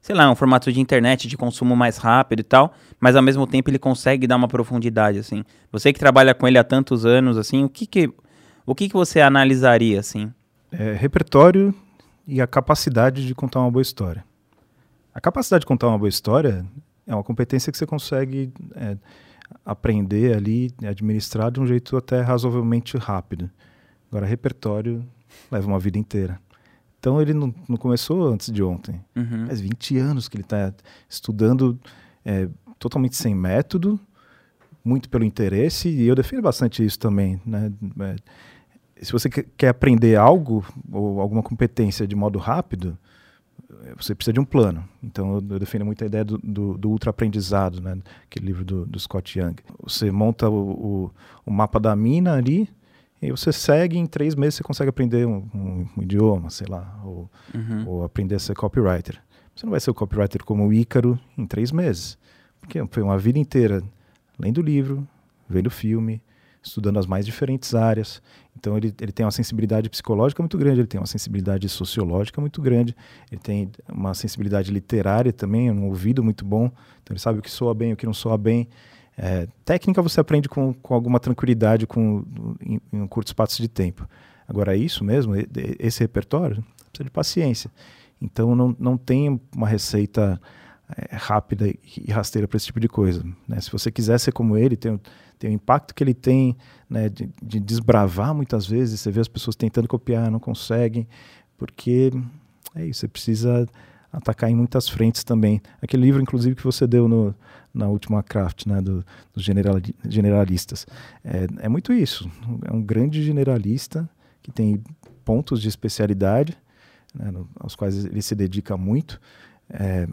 sei lá, um formato de internet de consumo mais rápido e tal, mas ao mesmo tempo ele consegue dar uma profundidade, assim. Você que trabalha com ele há tantos anos, assim, o que que, o que, que você analisaria, assim? É, repertório e a capacidade de contar uma boa história. A capacidade de contar uma boa história é uma competência que você consegue é, aprender ali, administrar de um jeito até razoavelmente rápido. Agora, repertório leva uma vida inteira. Então, ele não, não começou antes de ontem. Uhum. Faz 20 anos que ele está estudando é, totalmente sem método, muito pelo interesse, e eu defendo bastante isso também. Né? É, se você quer aprender algo ou alguma competência de modo rápido, você precisa de um plano. Então, eu, defendo muito a ideia do, do, do ultra-aprendizado, né? aquele livro do, do, Scott Young. Você monta o, o, o, mapa da mina ali, e você segue, em três meses você consegue aprender um, um, um idioma, sei lá, ou, uhum. ou, aprender a ser copywriter. Você não vai ser o copywriter como o Ícaro em três meses, porque foi uma vida inteira lendo livro, vendo filme, estudando as mais diferentes áreas. Então ele, ele tem uma sensibilidade psicológica muito grande, ele tem uma sensibilidade sociológica muito grande, ele tem uma sensibilidade literária também, um ouvido muito bom, então ele sabe o que soa bem, o que não soa bem. É, técnica você aprende com, com alguma tranquilidade com, em, em um curto espaço de tempo. Agora, isso mesmo, esse repertório, precisa de paciência. Então não, não tem uma receita é, rápida e rasteira para esse tipo de coisa. Né? Se você quiser ser como ele, tem, tem o impacto que ele tem né, de, de, desbravar muitas vezes, você vê as pessoas tentando copiar, não conseguem, porque é isso, você precisa atacar em muitas frentes também. Aquele livro, inclusive, que você deu no, na última craft, né, do, dos general, generalistas, é, é muito isso. É um grande generalista que tem pontos de especialidade, né, no, aos quais ele se dedica muito, é,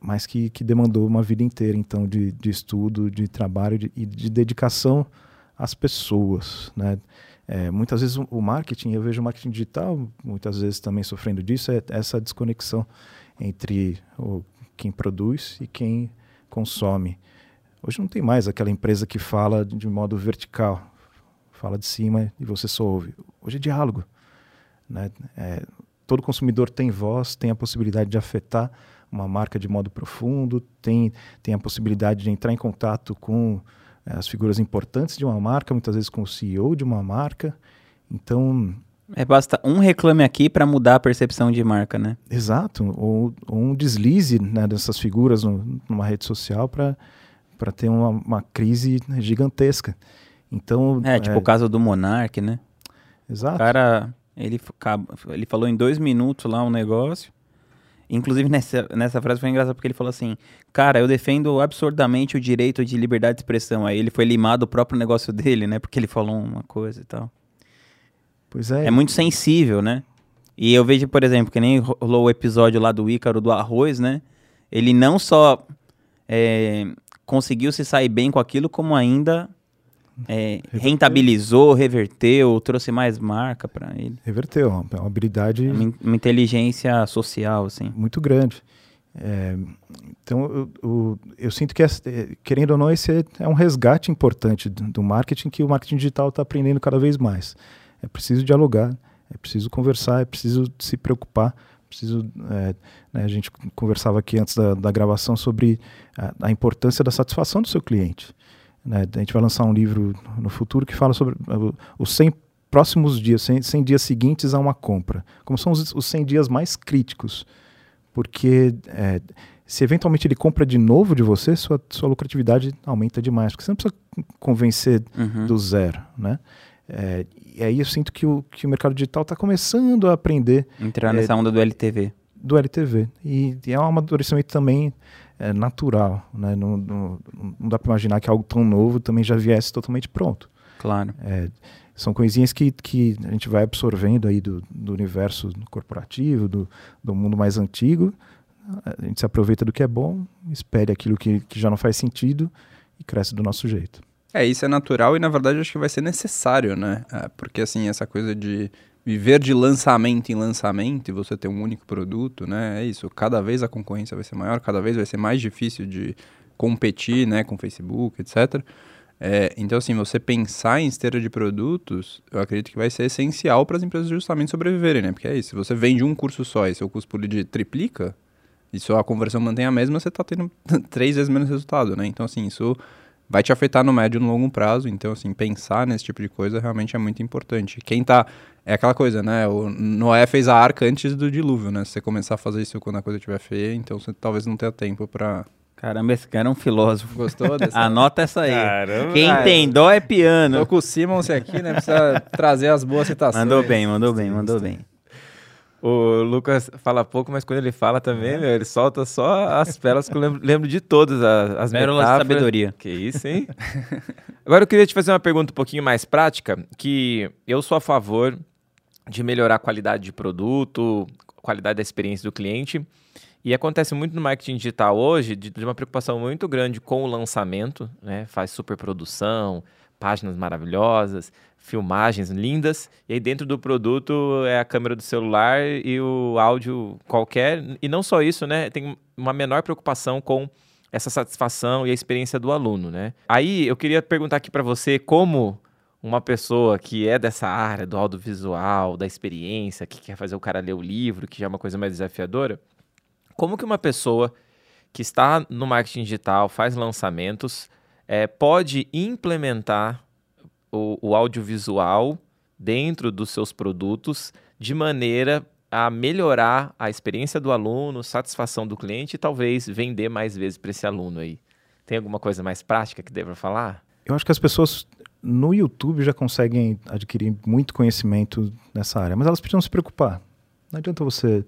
mas que, que demandou uma vida inteira, então, de, de estudo, de trabalho de, e de dedicação às pessoas, né? É, muitas vezes o, marketing, eu vejo o marketing digital, muitas vezes também sofrendo disso, é essa desconexão entre o, quem produz e quem consome. Hoje não tem mais aquela empresa que fala de modo vertical, fala de cima e você só ouve. Hoje é diálogo. Né? É, todo consumidor tem voz, tem a possibilidade de afetar uma marca de modo profundo, tem, tem a possibilidade de entrar em contato com é, as figuras importantes de uma marca, muitas vezes com o CEO de uma marca. Então. É, basta um reclame aqui para mudar a percepção de marca, né? Exato. Ou, ou um deslize né, dessas figuras no, numa rede social para ter uma, uma crise gigantesca. Então, é, tipo é... o caso do Monark, né? Exato. O cara, ele, ele falou em dois minutos lá um negócio, Inclusive, nessa, nessa frase foi engraçado porque ele falou assim: Cara, eu defendo absurdamente o direito de liberdade de expressão. Aí ele foi limado o próprio negócio dele, né? Porque ele falou uma coisa e tal. Pois é. É muito sensível, né? E eu vejo, por exemplo, que nem rolou o episódio lá do Ícaro do arroz, né? Ele não só é, conseguiu se sair bem com aquilo, como ainda é, rentabilizou, reverteu, trouxe mais marca para ele. Reverteu, é uma habilidade. É uma, uma, inteligência social, assim. Muito grande. É, então, eu, eu, eu, sinto que, querendo ou não, esse é um resgate importante do, do marketing que o marketing digital está aprendendo cada vez mais. É preciso dialogar, é preciso conversar, é preciso se preocupar. Preciso, é, né, a gente conversava aqui antes da, da gravação sobre a, a importância da satisfação do seu cliente. Né? A gente vai lançar um livro no futuro que fala sobre os 100 próximos dias, 100, 100 dias seguintes a uma compra. Como são os, os 100 dias mais críticos. Porque é, Se eventualmente ele compra de novo de você, sua, sua lucratividade aumenta demais, porque você não precisa convencer Uhum. do zero, né? É, e aí eu sinto que o, que o mercado digital está começando a aprender Entrar É, nessa onda do LTV. do LTV. E, e é um amadurecimento também é, natural, né? Não, não, não dá para imaginar que algo tão novo também já viesse totalmente pronto. Claro. É, são coisinhas que, que a gente vai absorvendo aí do, do universo corporativo, do, do mundo mais antigo. A gente se aproveita do que é bom, espere aquilo que, que já não faz sentido e cresce do nosso jeito. É, isso é natural e na verdade acho que vai ser necessário, né? É, porque assim, essa coisa de viver de lançamento em lançamento e você ter um único produto, né? É isso. Cada vez a concorrência vai ser maior, cada vez vai ser mais difícil de competir, né, com Facebook, etc. É, então, assim, você pensar em esteira de produtos, eu acredito que vai ser essencial para as empresas justamente sobreviverem, né? Porque é isso, se você vende um curso só e seu custo por lead triplica, e só a conversão mantém a mesma, você está tendo três vezes menos resultado, né? Então, assim, isso vai te afetar no médio e no longo prazo. Então, assim, pensar nesse tipo de coisa realmente é muito importante. Quem tá. É aquela coisa, né? O Noé fez a arca antes do dilúvio, né? Se você começar a fazer isso quando a coisa estiver feia, então você talvez não tenha tempo pra. Caramba, esse cara é um filósofo. Gostou dessa? Anota essa aí. Caramba. Quem tem dó é piano. Tô com o aqui, né? Precisa trazer as boas citações. Mandou bem, mandou bem, mandou bem. O Lucas fala pouco, mas quando ele fala também, meu, ele solta só as pérolas que eu lembro, lembro de todas as, as Pérolas de sabedoria. Que isso, hein? Agora eu queria te fazer uma pergunta um pouquinho mais prática, que eu sou a favor de melhorar a qualidade de produto, qualidade da experiência do cliente. E acontece muito no marketing digital hoje de, de uma preocupação muito grande com o lançamento, né? Faz superprodução, páginas maravilhosas, filmagens lindas, e aí dentro do produto é a câmera do celular e o áudio qualquer. E não só isso, né? Tem uma menor preocupação com essa satisfação e a experiência do aluno, né? Aí eu queria perguntar aqui para você como uma pessoa que é dessa área do audiovisual, da experiência, que quer fazer o cara ler o livro, que já é uma coisa mais desafiadora, como que uma pessoa que está no marketing digital, faz lançamentos, eh, pode implementar o, o audiovisual dentro dos seus produtos de maneira a melhorar a experiência do aluno, satisfação do cliente e talvez vender mais vezes para esse aluno aí. Tem alguma coisa mais prática que deva falar? Eu acho que as pessoas no YouTube já conseguem adquirir muito conhecimento nessa área, mas elas precisam se preocupar. Não adianta você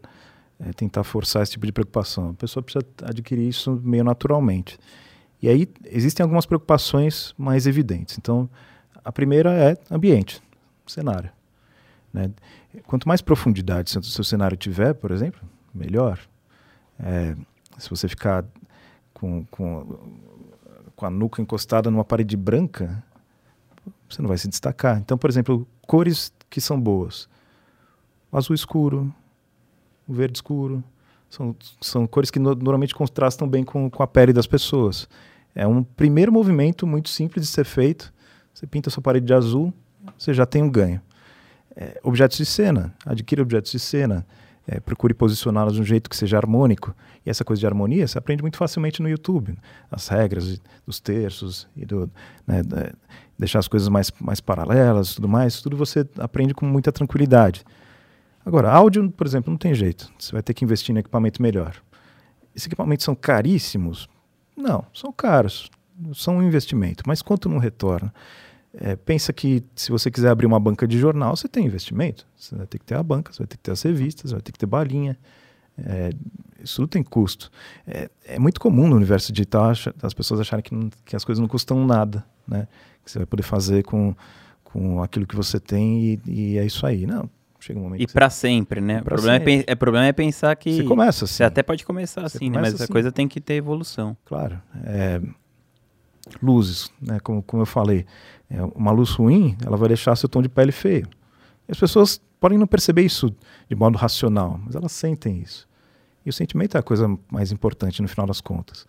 é, tentar forçar esse tipo de preocupação. A pessoa precisa adquirir isso meio naturalmente. E aí existem algumas preocupações mais evidentes. Então, a primeira é ambiente, cenário. Né? Quanto mais profundidade o seu cenário tiver, por exemplo, melhor. É, se você ficar com, com, com a nuca encostada numa parede branca, você não vai se destacar. Então, por exemplo, cores que são boas. O azul escuro, o verde escuro. São, são cores que no, normalmente contrastam bem com, com a pele das pessoas. É um primeiro movimento muito simples de ser feito. Você pinta sua parede de azul, você já tem um ganho. É, objetos de cena, adquira objetos de cena. É, procure posicioná-los de um jeito que seja harmônico. E essa coisa de harmonia você aprende muito facilmente no YouTube. As regras dos terços e do, né, deixar as coisas mais, mais paralelas tudo mais, tudo você aprende com muita tranquilidade. Agora, áudio, por exemplo, não tem jeito. Você vai ter que investir em equipamento melhor. Esses equipamentos são caríssimos? Não, são caros. São um investimento. Mas quanto não retorna? É, pensa que se você quiser abrir uma banca de jornal, você tem investimento. Você vai ter que ter a banca, você vai ter que ter as revistas, você vai ter que ter balinha. É, isso tudo tem custo. É, é, muito comum no universo digital as pessoas acharem que, não, que, as coisas não custam nada, né? Que você vai poder fazer com, com aquilo que você tem e, e é isso aí. Não, chega um momento. E para sempre, né? O problema, é, é, problema é pensar que. Você começa assim. Você até pode começar assim, né? Mas assim. a coisa tem que ter evolução. Claro. É, luzes, né? Como, como eu falei. É, uma luz ruim, ela vai deixar seu tom de pele feio. E as pessoas podem não perceber isso de modo racional, mas elas sentem isso. E o sentimento é a coisa mais importante no final das contas.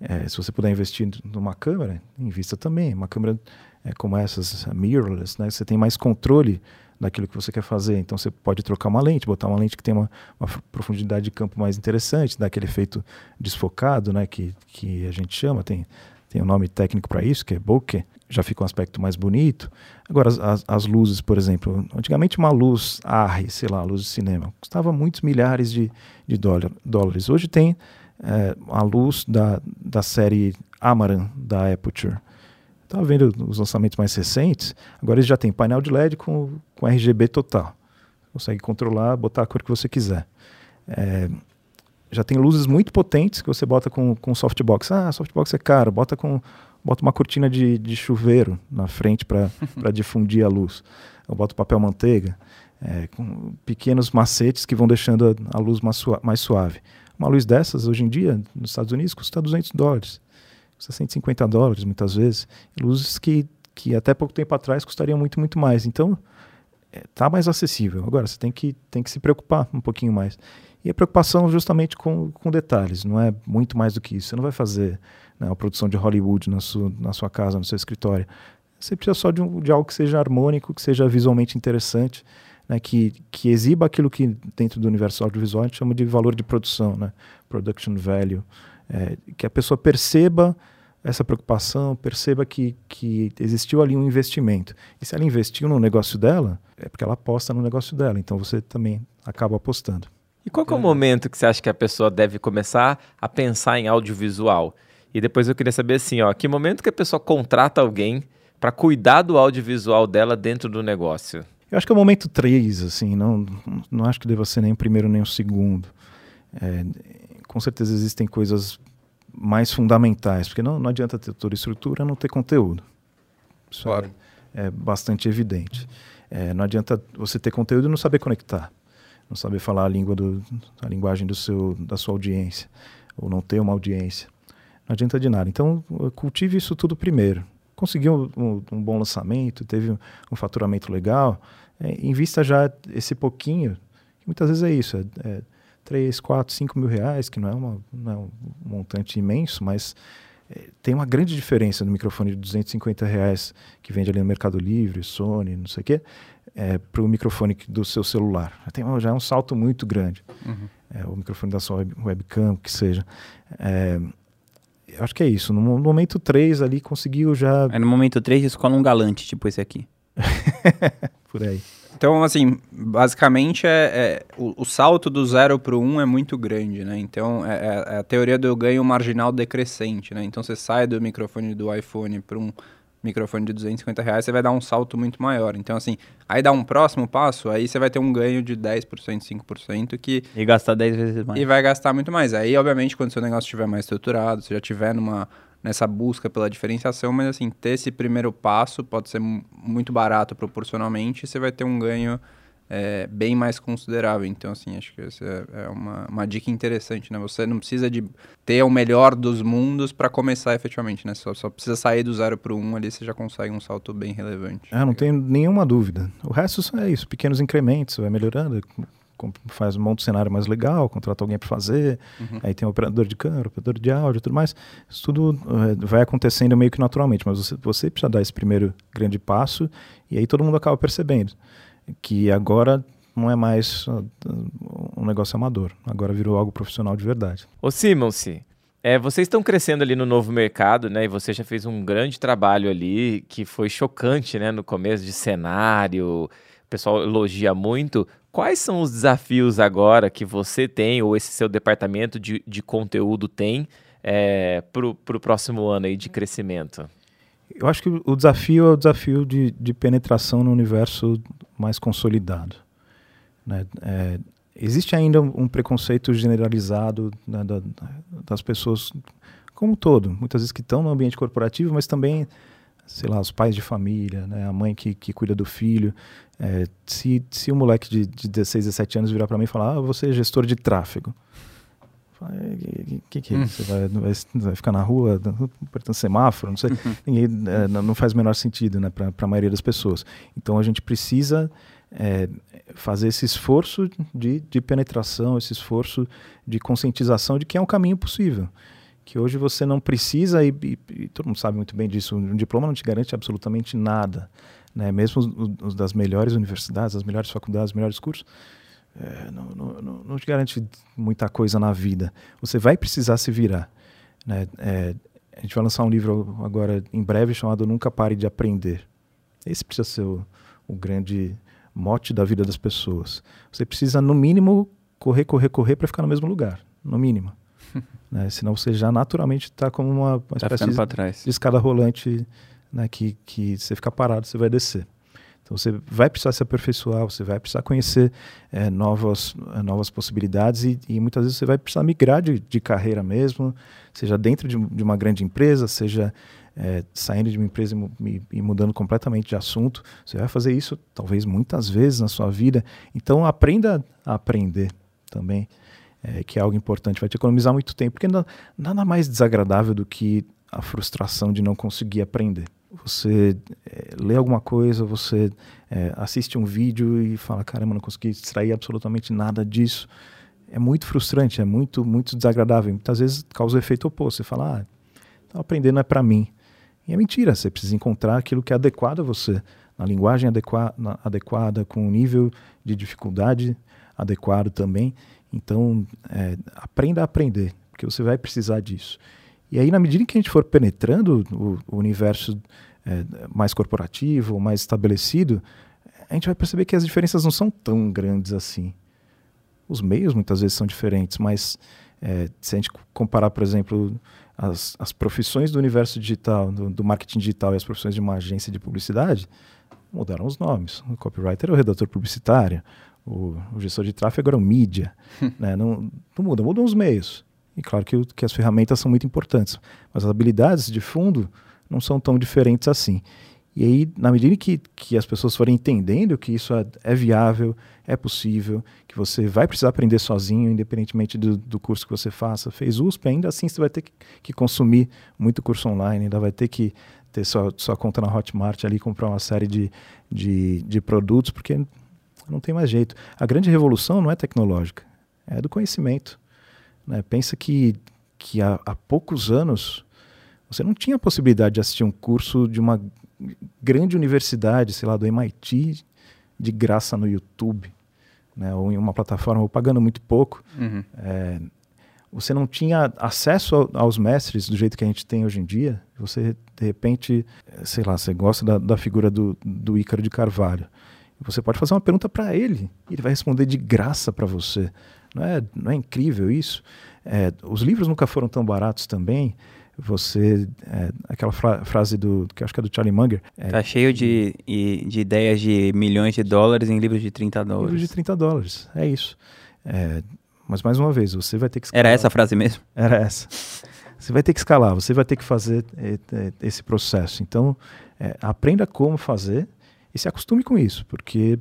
É, se você puder investir numa câmera, invista também. Uma câmera é, como essas, mirrorless, né? você tem mais controle daquilo que você quer fazer. Então você pode trocar uma lente, botar uma lente que tem uma, uma profundidade de campo mais interessante, dá aquele efeito desfocado, né? que, que a gente chama, tem, tem um nome técnico para isso, que é bokeh, já fica um aspecto mais bonito. Agora, as, as, luzes, por exemplo, antigamente uma luz ARRI, sei lá, luz de cinema, custava muitos milhares de, de dólar, dólares. Hoje tem é, a luz da, da série Amaran da Aperture. Estava vendo os lançamentos mais recentes, agora eles já tem painel de LED com, com RGB total. Consegue controlar, botar a cor que você quiser. É, já tem luzes muito potentes que você bota com, com softbox. Ah, softbox é caro, bota com bota uma cortina de, de chuveiro na frente para difundir a luz. Eu boto papel manteiga, é, com pequenos macetes que vão deixando a, a luz mais, sua, mais suave. Uma luz dessas, hoje em dia, nos Estados Unidos, custa 200 dólares. Custa 150 dólares, muitas vezes. Luzes que, que até pouco tempo atrás custariam muito, muito mais. Então, está é, mais acessível. Agora, você tem que, tem que se preocupar um pouquinho mais. E a preocupação justamente com, com detalhes, não é muito mais do que isso. Você não vai fazer né, a produção de Hollywood na sua, na sua casa, no seu escritório. Você precisa só de, um, de algo que seja harmônico, que seja visualmente interessante, né, que, que exiba aquilo que dentro do universo audiovisual a gente chama de valor de produção, né, production value. É, que a pessoa perceba essa preocupação, perceba que, que existiu ali um investimento. E se ela investiu no negócio dela, é porque ela aposta no negócio dela. Então você também acaba apostando. E qual é o momento que você acha que a pessoa deve começar a pensar em audiovisual? E depois eu queria saber assim, ó, que momento que a pessoa contrata alguém para cuidar do audiovisual dela dentro do negócio? Eu acho que é o momento 3, assim, não, não acho que deva ser nem o primeiro nem o segundo. É, com certeza existem coisas mais fundamentais, porque não, não adianta ter toda a estrutura não ter conteúdo. Isso claro. é, é bastante evidente. É, não adianta você ter conteúdo e não saber conectar não saber falar a língua do, a linguagem do seu, da sua audiência, ou não ter uma audiência. Não adianta de nada. Então, cultive isso tudo primeiro. Conseguiu um, um, um bom lançamento, teve um, um faturamento legal, é, invista já esse pouquinho, que muitas vezes é isso, é, é 3, 4, 5 mil reais, que não é, uma, não é um montante imenso, mas é, tem uma grande diferença no microfone de 250 reais que vende ali no Mercado Livre, Sony, não sei o quê, é, para o microfone do seu celular. Já, tem, já é um salto muito grande. Uhum. É, o microfone da sua web, webcam, que seja. É, eu acho que é isso. No, no, momento 3 ali conseguiu já. É no momento 3 escola um galante, tipo esse aqui. Por aí. Então, assim, basicamente é, é o, o, salto do zero para o um é muito grande, né? Então, é, é, é, a teoria do ganho marginal decrescente, né? Então, você sai do microfone do iPhone para um microfone de 250 reais, você vai dar um salto muito maior. Então, assim, aí dá um próximo passo, aí você vai ter um ganho de 10%, 5% que... E gastar 10 vezes mais. E vai gastar muito mais. Aí, obviamente, quando seu negócio estiver mais estruturado, você já estiver numa nessa busca pela diferenciação, mas assim, ter esse primeiro passo pode ser muito barato proporcionalmente você vai ter um ganho é, bem mais considerável. Então, assim, acho que essa é, é uma, uma dica interessante, né? Você não precisa de ter o melhor dos mundos para começar efetivamente, né? Só, só precisa sair do zero para o um ali, você já consegue um salto bem relevante. É, não tenho nenhuma dúvida. O resto é isso, pequenos incrementos, vai melhorando, faz um monte de cenário mais legal, contrata alguém para fazer, uhum. aí tem o operador de câmera, operador de áudio, tudo mais. Isso tudo uh, vai acontecendo meio que naturalmente, mas você, você precisa dar esse primeiro grande passo e aí todo mundo acaba percebendo que agora não é mais uh, um negócio amador, agora virou algo profissional de verdade. Ô Simonsi, é, vocês estão crescendo ali no novo mercado, né? E você já fez um grande trabalho ali que foi chocante, né? No começo de cenário, o pessoal elogia muito. Quais são os desafios agora que você tem, ou esse seu departamento de, de conteúdo tem, é, para o próximo ano aí de crescimento? Eu acho que o desafio é o desafio de, de penetração no universo mais consolidado. Né? É, existe ainda um preconceito generalizado né, da, das pessoas como um todo, muitas vezes que estão no ambiente corporativo, mas também, sei lá, os pais de família, né, a mãe que, que cuida do filho. É, se, se o moleque de, de 16, 17 anos virar para mim e falar, ah, você é gestor de tráfego, o que, que é isso? Você vai, vai, ficar na rua apertando semáforo? Não sei. Uhum. Ninguém, é, não faz o menor sentido né, para a maioria das pessoas. Então a gente precisa é, fazer esse esforço de, de penetração, esse esforço de conscientização de que é um caminho possível. Que hoje você não precisa, e, e, e todo mundo sabe muito bem disso, um diploma não te garante absolutamente nada. Né? Mesmo os, os das melhores universidades, as melhores faculdades, os melhores cursos, é, não, não, não, te garante muita coisa na vida. Você vai precisar se virar. Né? É, a gente vai lançar um livro agora em breve chamado Nunca Pare de Aprender. Esse precisa ser o, o grande mote da vida das pessoas. Você precisa, no mínimo, correr, correr, correr para ficar no mesmo lugar. No mínimo. né? Senão você já naturalmente está como uma, uma Tá espécie de, de escada rolante né? que, que você fica parado, você vai descer. Então você vai precisar se aperfeiçoar, você vai precisar conhecer eh, novas, eh, novas possibilidades e, e muitas vezes você vai precisar migrar de, de carreira mesmo, seja dentro de, de uma grande empresa, seja eh, saindo de uma empresa e e, mudando completamente de assunto. Você vai fazer isso talvez muitas vezes na sua vida. Então aprenda a aprender também, eh, que é algo importante, vai te economizar muito tempo, porque na- nada mais desagradável do que a frustração de não conseguir aprender. Você eh, lê alguma coisa, você eh, assiste um vídeo e fala, caramba, não consegui extrair absolutamente nada disso. É muito frustrante, é muito, muito desagradável. Muitas vezes causa o efeito oposto. Você fala, ah, aprender não é para mim. E é mentira, você precisa encontrar aquilo que é adequado a você, na linguagem adequa na- adequada, com o nível de dificuldade adequado também. Então, eh, aprenda a aprender, porque você vai precisar disso. E aí, na medida em que a gente for penetrando o, o universo eh, mais corporativo, mais estabelecido, a gente vai perceber que as diferenças não são tão grandes assim. Os meios muitas vezes são diferentes, mas eh, se a gente comparar, por exemplo, as, as profissões do universo digital, do, do marketing digital e as profissões de uma agência de publicidade, mudaram os nomes. O copywriter é o redator publicitário, o, o gestor de tráfego era o mídia. né? não, não muda, mudam os meios. E claro que, que as ferramentas são muito importantes, mas as habilidades de fundo não são tão diferentes assim. E aí, na medida que, que as pessoas forem entendendo que isso é, é viável, é possível, que você vai precisar aprender sozinho, independentemente do, do curso que você faça, fez USP, ainda assim você vai ter que, que consumir muito curso online, ainda vai ter que ter sua, sua conta na Hotmart ali, comprar uma série de, de, de produtos, porque não tem mais jeito. A grande revolução não é tecnológica, é do conhecimento. Né? Pensa que, que há, há poucos anos você não tinha a possibilidade de assistir um curso de uma grande universidade, sei lá, do MIT, de graça no YouTube, né? ou em uma plataforma, ou pagando muito pouco. Uhum. É, você não tinha acesso ao- aos mestres do jeito que a gente tem hoje em dia. Você, de repente, sei lá, você gosta da, da figura do, do Ícaro de Carvalho. Você pode fazer uma pergunta para ele e ele vai responder de graça para você. Não é, não é incrível isso? É, os livros nunca foram tão baratos também. Você, é, aquela fra- frase do, que acho que é do Charlie Munger, é, Tá cheio de, de ideias de milhões de dólares em livros de 30 livro dólares. de 30 dólares. É isso. É, mas mais uma vez, você vai ter que Era escalar. essa a frase mesmo? Era essa. Você vai ter que escalar, você vai ter que fazer eh, eh, esse processo. Então, aprenda como fazer e se acostume com isso, porque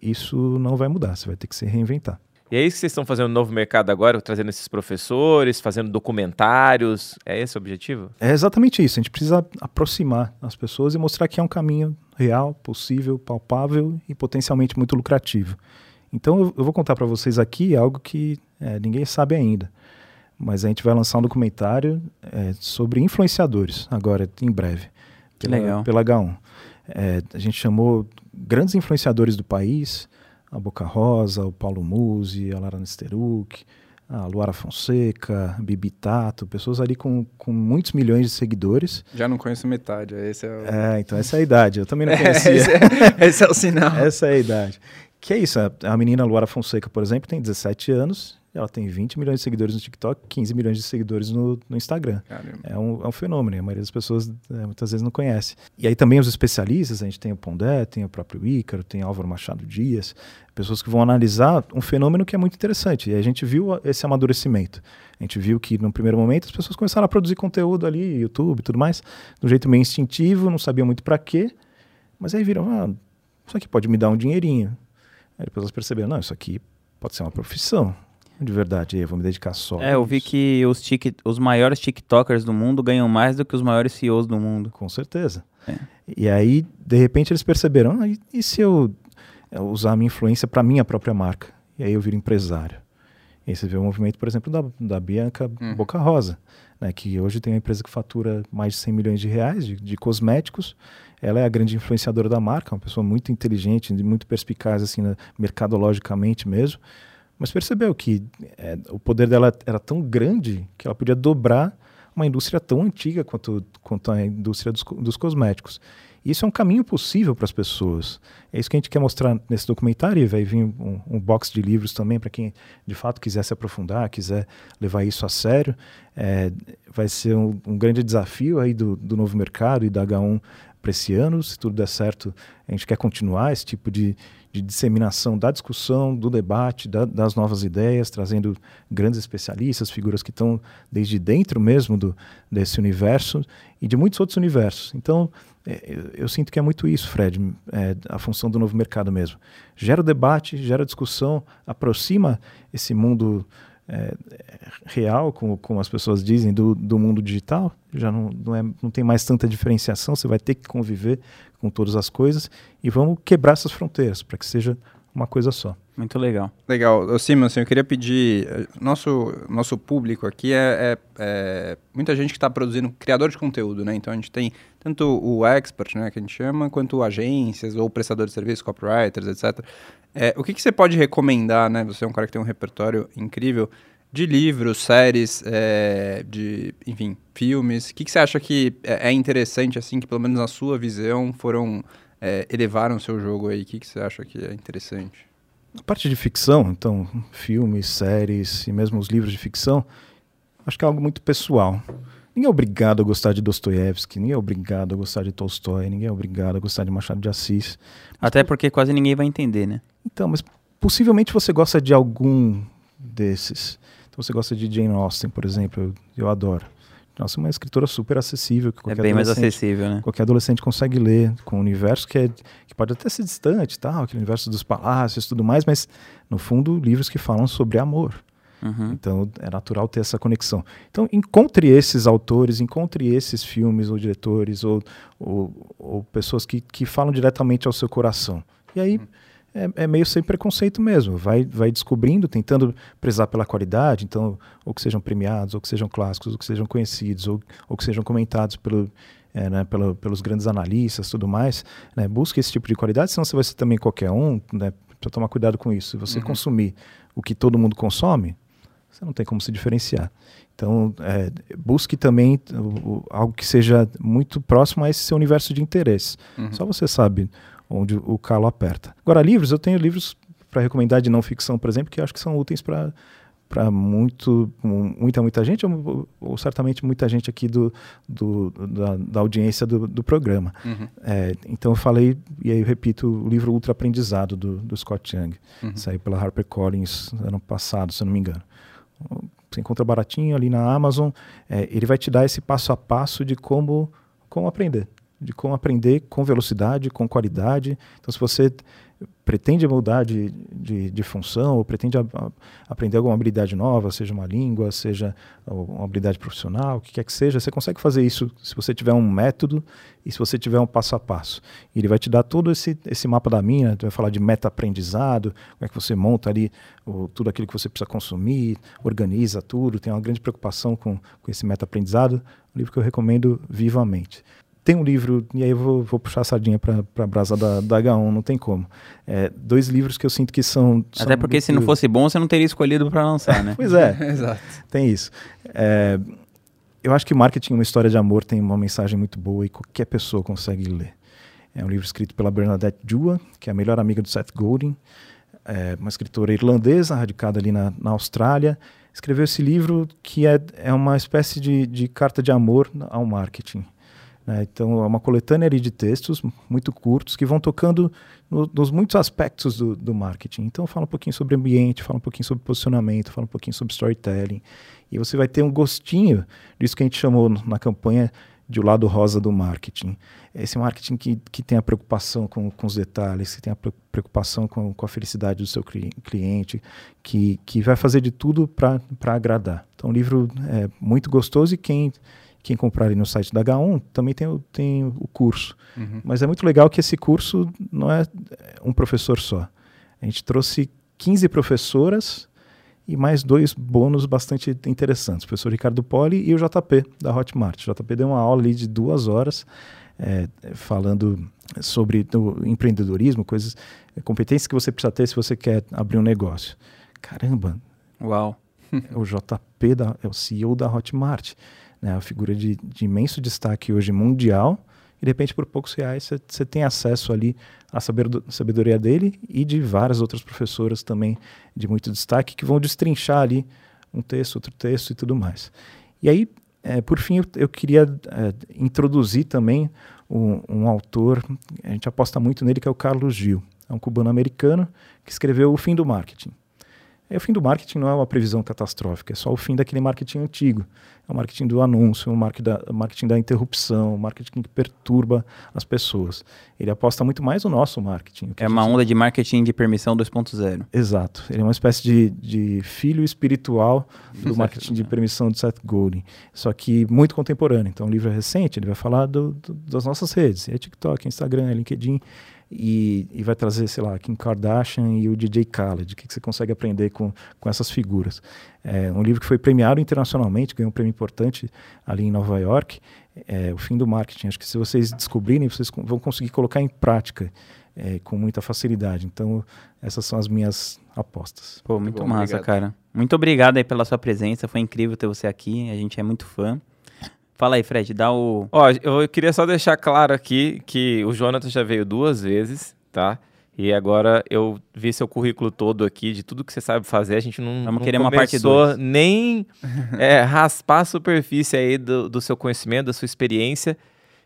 isso não vai mudar, você vai ter que se reinventar. E é isso que vocês estão fazendo no novo mercado agora, trazendo esses professores, fazendo documentários. É esse o objetivo? É exatamente isso, a gente precisa aproximar as pessoas e mostrar que é um caminho real, possível, palpável e potencialmente muito lucrativo. Então, eu- eu vou contar para vocês aqui algo que eh, ninguém sabe ainda. Mas a gente vai lançar um documentário eh, sobre influenciadores, agora, em breve, pela, Legal. pela H1. Eh, a gente chamou grandes influenciadores do país, a Boca Rosa, o Paulo Musi, a Lara Nesteruk, a Luara Fonseca, a Bibi Tato, pessoas ali com, com muitos milhões de seguidores. Já não conheço metade, esse é o... É, então essa é a idade, eu também não É, conhecia. esse, é, esse é o sinal. Essa é a idade. Que é isso, a, a menina Luara Fonseca, por exemplo, tem 17 anos, ela tem 20 milhões de seguidores no TikTok, 15 milhões de seguidores no, no Instagram. Caramba. É um, é um fenômeno, e a maioria das pessoas é, muitas vezes não conhece. E aí também os especialistas, a gente tem o Pondé, tem o próprio Ícaro, tem Álvaro Machado Dias, pessoas que vão analisar um fenômeno que é muito interessante. E a gente viu esse amadurecimento. A gente viu que no primeiro momento as pessoas começaram a produzir conteúdo ali, YouTube e tudo mais, de um jeito meio instintivo, não sabiam muito para quê, mas aí viram, ah, isso aqui pode me dar um dinheirinho. Aí depois elas perceberam, não, isso aqui pode ser uma profissão, de verdade, eu vou me dedicar só. É, eu vi isso. que os, tic, os maiores TikTokers do mundo ganham mais do que os maiores CEOs do mundo. Com certeza. É. E aí, de repente, eles perceberam, ah, e, e se eu usar a minha influência para minha própria marca? E aí eu viro empresário. E aí você vê o movimento, por exemplo, da, da Bianca Uhum. Boca Rosa, né, que hoje tem uma empresa que fatura mais de 100 milhões de reais de, de cosméticos. Ela é a grande influenciadora da marca, uma pessoa muito inteligente, muito perspicaz, assim, né, mercadologicamente mesmo. Mas percebeu que eh, o poder dela era tão grande que ela podia dobrar uma indústria tão antiga quanto, quanto a indústria dos, dos cosméticos. Isso é um caminho possível para as pessoas. É isso que a gente quer mostrar nesse documentário e vai vir um, um box de livros também para quem de fato quiser se aprofundar, quiser levar isso a sério. É, vai ser um, um, grande desafio aí do, do novo mercado e da H1 para esse ano. Se tudo der certo, a gente quer continuar esse tipo de, de disseminação da discussão, do debate, da, das novas ideias, trazendo grandes especialistas, figuras que estão desde dentro mesmo do, desse universo e de muitos outros universos. Então, é, eu, eu, sinto que é muito isso, Fred, é, a função do novo mercado mesmo. Gera debate, gera discussão, aproxima esse mundo é, real, como, como as pessoas dizem, do, do mundo digital. Já não, não, é, não tem mais tanta diferenciação, você vai ter que conviver com todas as coisas e vamos quebrar essas fronteiras para que seja uma coisa só. Muito legal. Legal. Simon, assim, eu queria pedir. Eh, nosso, nosso público aqui é, é, é muita gente que está produzindo, criador de conteúdo, né? Então a gente tem tanto o expert, né, que a gente chama, quanto agências ou prestadores de serviços, copywriters, etc. É, o que, que você pode recomendar, né? Você é um cara que tem um repertório incrível de livros, séries, é, de, enfim, filmes. O que, que você acha que é, é interessante, assim, que pelo menos na sua visão foram é, elevaram o seu jogo aí? O que, que você acha que é interessante? A parte de ficção, então, filmes, séries e mesmo os livros de ficção, acho que é algo muito pessoal. Ninguém é obrigado a gostar de Dostoiévski, ninguém é obrigado a gostar de Tolstói, ninguém é obrigado a gostar de Machado de Assis. Até porque quase ninguém vai entender, né? Então, mas possivelmente você gosta de algum desses. Então você gosta de Jane Austen, por exemplo, eu, eu adoro. Nossa, é uma escritora super acessível. Que é qualquer é bem mais acessível, né? Qualquer adolescente consegue ler, com um universo que, é, que pode até ser distante, tal, aquele universo dos palácios e tudo mais, mas, no fundo, livros que falam sobre amor. Uhum. Então, é natural ter essa conexão. Então, encontre esses autores, encontre esses filmes ou diretores ou, ou, ou pessoas que, que falam diretamente ao seu coração. E aí... Uhum é, é, meio sem preconceito mesmo. Vai, vai descobrindo, tentando prezar pela qualidade, então, ou que sejam premiados, ou que sejam clássicos, ou que sejam conhecidos, ou, ou que sejam comentados pelo, é, né, pelo, pelos grandes analistas tudo mais. Né, busque esse tipo de qualidade, senão você vai ser também qualquer um. Né, precisa tomar cuidado com isso. Se você uhum. consumir o que todo mundo consome, você não tem como se diferenciar. Então, é, busque também o, o, algo que seja muito próximo a esse seu universo de interesse. Uhum. Só você sabe onde o calo aperta. Agora, livros, eu tenho livros para recomendar de não ficção, por exemplo, que eu acho que são úteis para para muito muita muita gente ou, ou, certamente muita gente aqui do, do da, da, audiência do, do programa uhum. é, então eu falei e aí eu repito o livro Ultra Aprendizado do, do Scott Young uhum. saiu pela HarperCollins ano passado se eu não me engano você encontra baratinho ali na Amazon é, ele vai te dar esse passo a passo de como como aprender de como aprender com velocidade, com qualidade. Então, se você pretende mudar de, de, de função ou pretende a, a, aprender alguma habilidade nova, seja uma língua, seja uma habilidade profissional, o que quer que seja, você consegue fazer isso se você tiver um método e se você tiver um passo a passo. E ele vai te dar todo esse, esse mapa da mina, vai falar de meta-aprendizado, como é que você monta ali o, tudo aquilo que você precisa consumir, organiza tudo, tem uma grande preocupação com, com esse meta-aprendizado, um livro que eu recomendo vivamente tem um livro, e aí eu vou, vou puxar a sardinha para a brasa da, da, H1, não tem como. É, dois livros que eu sinto que são. são Até porque se não fosse bom, você não teria escolhido para lançar, né? pois é, exato. Tem isso. É, eu acho que marketing, uma história de amor, tem uma mensagem muito boa e qualquer pessoa consegue ler. É um livro escrito pela Bernadette Dua, que é a melhor amiga do Seth Godin, é uma escritora irlandesa, radicada ali na, na Austrália. Escreveu esse livro que é, é uma espécie de, de carta de amor ao marketing. Né? Então, é uma coletânea de textos muito curtos que vão tocando no, nos muitos aspectos do, do, marketing. Então, fala um pouquinho sobre ambiente, fala um pouquinho sobre posicionamento, fala um pouquinho sobre storytelling. E você vai ter um gostinho disso que a gente chamou na campanha de o lado rosa do marketing. Esse marketing que, que tem a preocupação com, com os detalhes, que tem a preocupação com, com a felicidade do seu cliente, que, que vai fazer de tudo para agradar. Então, um livro é muito gostoso e quem quem comprar ali no site da H1 também tem o, tem o curso. Uhum. Mas é muito legal que esse curso não é um professor só. A gente trouxe 15 professoras e mais dois bônus bastante interessantes. O professor Ricardo Poli e o JP, da Hotmart. O JP deu uma aula ali de duas horas é, falando sobre empreendedorismo, coisas, competências que você precisa ter se você quer abrir um negócio. Caramba! Uau! O JP da, é o CEO da Hotmart né, a figura de, de, imenso destaque hoje mundial e de repente por poucos reais você tem acesso ali à sabedoria dele e de várias outras professoras também de muito destaque que vão destrinchar ali um texto, outro texto e tudo mais. E aí, é, por fim, eu, eu queria é, introduzir também um, um, autor, a gente aposta muito nele, que é o Carlos Gil. É um cubano-americano que escreveu O Fim do Marketing. E o fim do marketing não é uma previsão catastrófica, é só o fim daquele marketing antigo. É o marketing do anúncio, o marketing da, interrupção, o marketing que perturba as pessoas. Ele aposta muito mais no nosso marketing. É uma onda de marketing de permissão 2.0. Exato. Ele é uma espécie de, de filho espiritual do marketing de permissão de Seth Godin, só que muito contemporâneo. Então, o livro é recente, ele vai falar do, do, das nossas redes. É TikTok, Instagram, LinkedIn e, e, vai trazer, sei lá, Kim Kardashian e o DJ Khaled. O que, que você consegue aprender com, com essas figuras? É um livro que foi premiado internacionalmente, ganhou um prêmio importante ali em Nova York. É, o fim do marketing. Acho que se vocês descobrirem, vocês vão conseguir colocar em prática é, com muita facilidade. Então, essas são as minhas apostas. Pô, muito, muito bom, massa, obrigado. cara. Muito obrigado aí pela sua presença. Foi incrível ter você aqui. A gente é muito fã. Fala aí, Fred, dá o. Ó, eu queria só deixar claro aqui que o Jonathan já veio duas vezes, tá? E agora eu vi seu currículo todo aqui, de tudo que você sabe fazer. A gente não, Vamos não querer uma parte dois. nem é, raspar a superfície aí do, do, seu conhecimento, da sua experiência.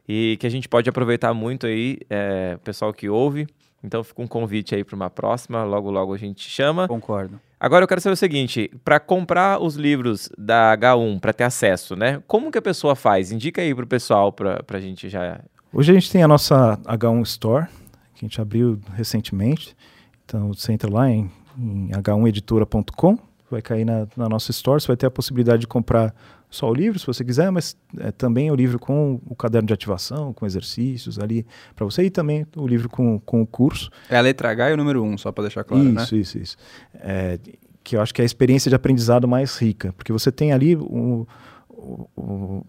E que a gente pode aproveitar muito aí, é, o pessoal que ouve. Então fica um convite aí para uma próxima. Logo, logo a gente chama. Concordo. Agora eu quero saber o seguinte: para comprar os livros da H1, para ter acesso, né? Como que a pessoa faz? Indica aí para o pessoal, para a gente já. Hoje a gente tem a nossa H1 Store, que a gente abriu recentemente. Então você entra lá em, em h1editora.com, vai cair na, na nossa store, você vai ter a possibilidade de comprar só o livro, se você quiser, mas é, também o livro com o caderno de ativação, com exercícios ali para você, e também o livro com, com o curso. É a letra H e o número 1, um, só para deixar claro, isso, né? Isso, isso, isso. É, que eu acho que é a experiência de aprendizado mais rica, porque você tem ali o, o, o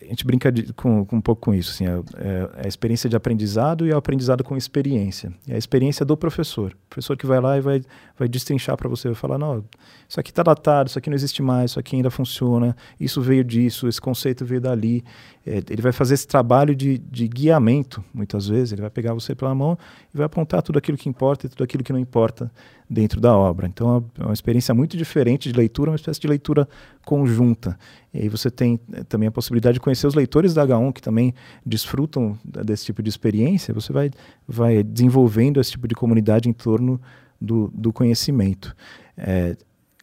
a gente brinca de, com, com, um pouco com isso, assim, é, é, a experiência de aprendizado e o aprendizado com experiência. E a experiência do professor. O professor que vai lá e vai, vai destrinchar para você, vai falar, não, isso aqui está datado, isso aqui não existe mais, isso aqui ainda funciona, isso veio disso, esse conceito veio dali. É, ele vai fazer esse trabalho de, de guiamento, muitas vezes, ele vai pegar você pela mão e vai apontar tudo aquilo que importa e tudo aquilo que não importa dentro da obra. Então é uma experiência muito diferente de leitura, uma espécie de leitura conjunta. E aí você tem eh, também a possibilidade de conhecer os leitores da H1 que também desfrutam desse tipo de experiência. Você vai, vai desenvolvendo esse tipo de comunidade em torno do, do conhecimento. É,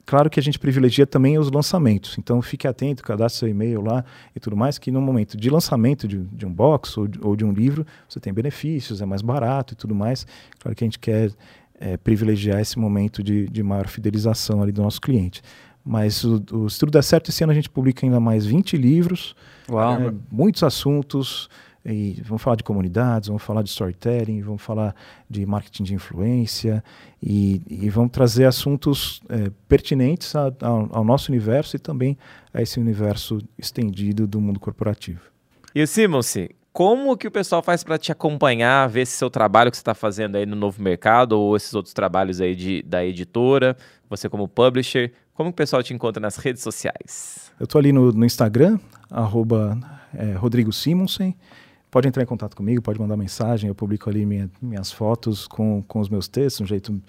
Claro que a gente privilegia também os lançamentos, então fique atento, cadastre seu e-mail lá e tudo mais, que no momento de lançamento de, de um box ou de, ou de, um livro, você tem benefícios, é mais barato e tudo mais. Claro que a gente quer é, privilegiar esse momento de, de maior fidelização ali do nosso cliente. Mas o, o, se tudo der certo, esse ano a gente publica ainda mais 20 livros, é, muitos assuntos, e vamos falar de comunidades, vamos falar de storytelling, vamos falar de marketing de influência e, e vamos trazer assuntos é, pertinentes a, a, ao nosso universo e também a esse universo estendido do mundo corporativo. E o Simonsi, como que o pessoal faz para te acompanhar, ver esse seu trabalho que você está fazendo aí no novo mercado ou esses outros trabalhos aí de, da editora, você como publisher? Como o pessoal te encontra nas redes sociais? Eu estou ali no, no, Instagram, arroba é, Rodrigo Simonsen. Pode entrar em contato comigo, pode mandar mensagem, eu publico ali minha, minhas fotos com, com os meus textos, um jeito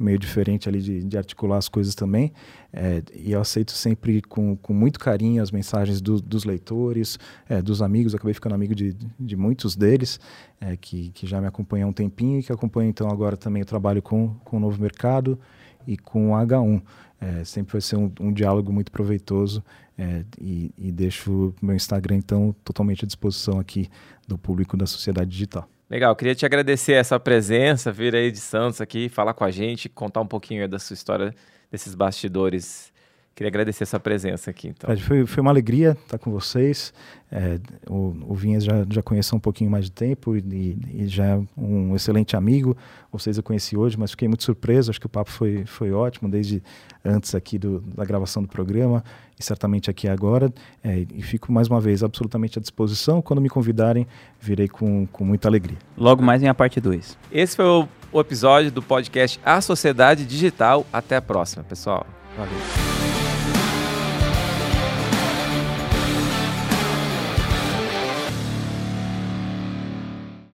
meio diferente ali de, de articular as coisas também. É, e eu aceito sempre com, com muito carinho as mensagens do, dos leitores, é, dos amigos. Acabei ficando amigo de, de muitos deles, é, que, que já me acompanham há um tempinho e que acompanham então agora também o trabalho com, com o Novo Mercado e com o H1. É, sempre vai ser um, um diálogo muito proveitoso é, e, e deixo meu Instagram então totalmente à disposição aqui do público da sociedade digital. Legal, queria te agradecer essa presença, vir aí de Santos aqui, falar com a gente, contar um pouquinho da sua história, desses bastidores. Queria agradecer essa presença aqui. Então. Foi, foi uma alegria estar com vocês. É, o, o Vinhas já, já conheço um pouquinho mais de tempo e, e, já é um excelente amigo. Vocês eu conheci hoje, mas fiquei muito surpreso. Acho que o papo foi, foi ótimo desde antes aqui do, da gravação do programa e certamente aqui agora. É, e fico mais uma vez absolutamente à disposição. Quando me convidarem, virei com, com muita alegria. Logo mais em a parte 2. Esse foi o, o episódio do podcast A Sociedade Digital. Até a próxima, pessoal. Valeu.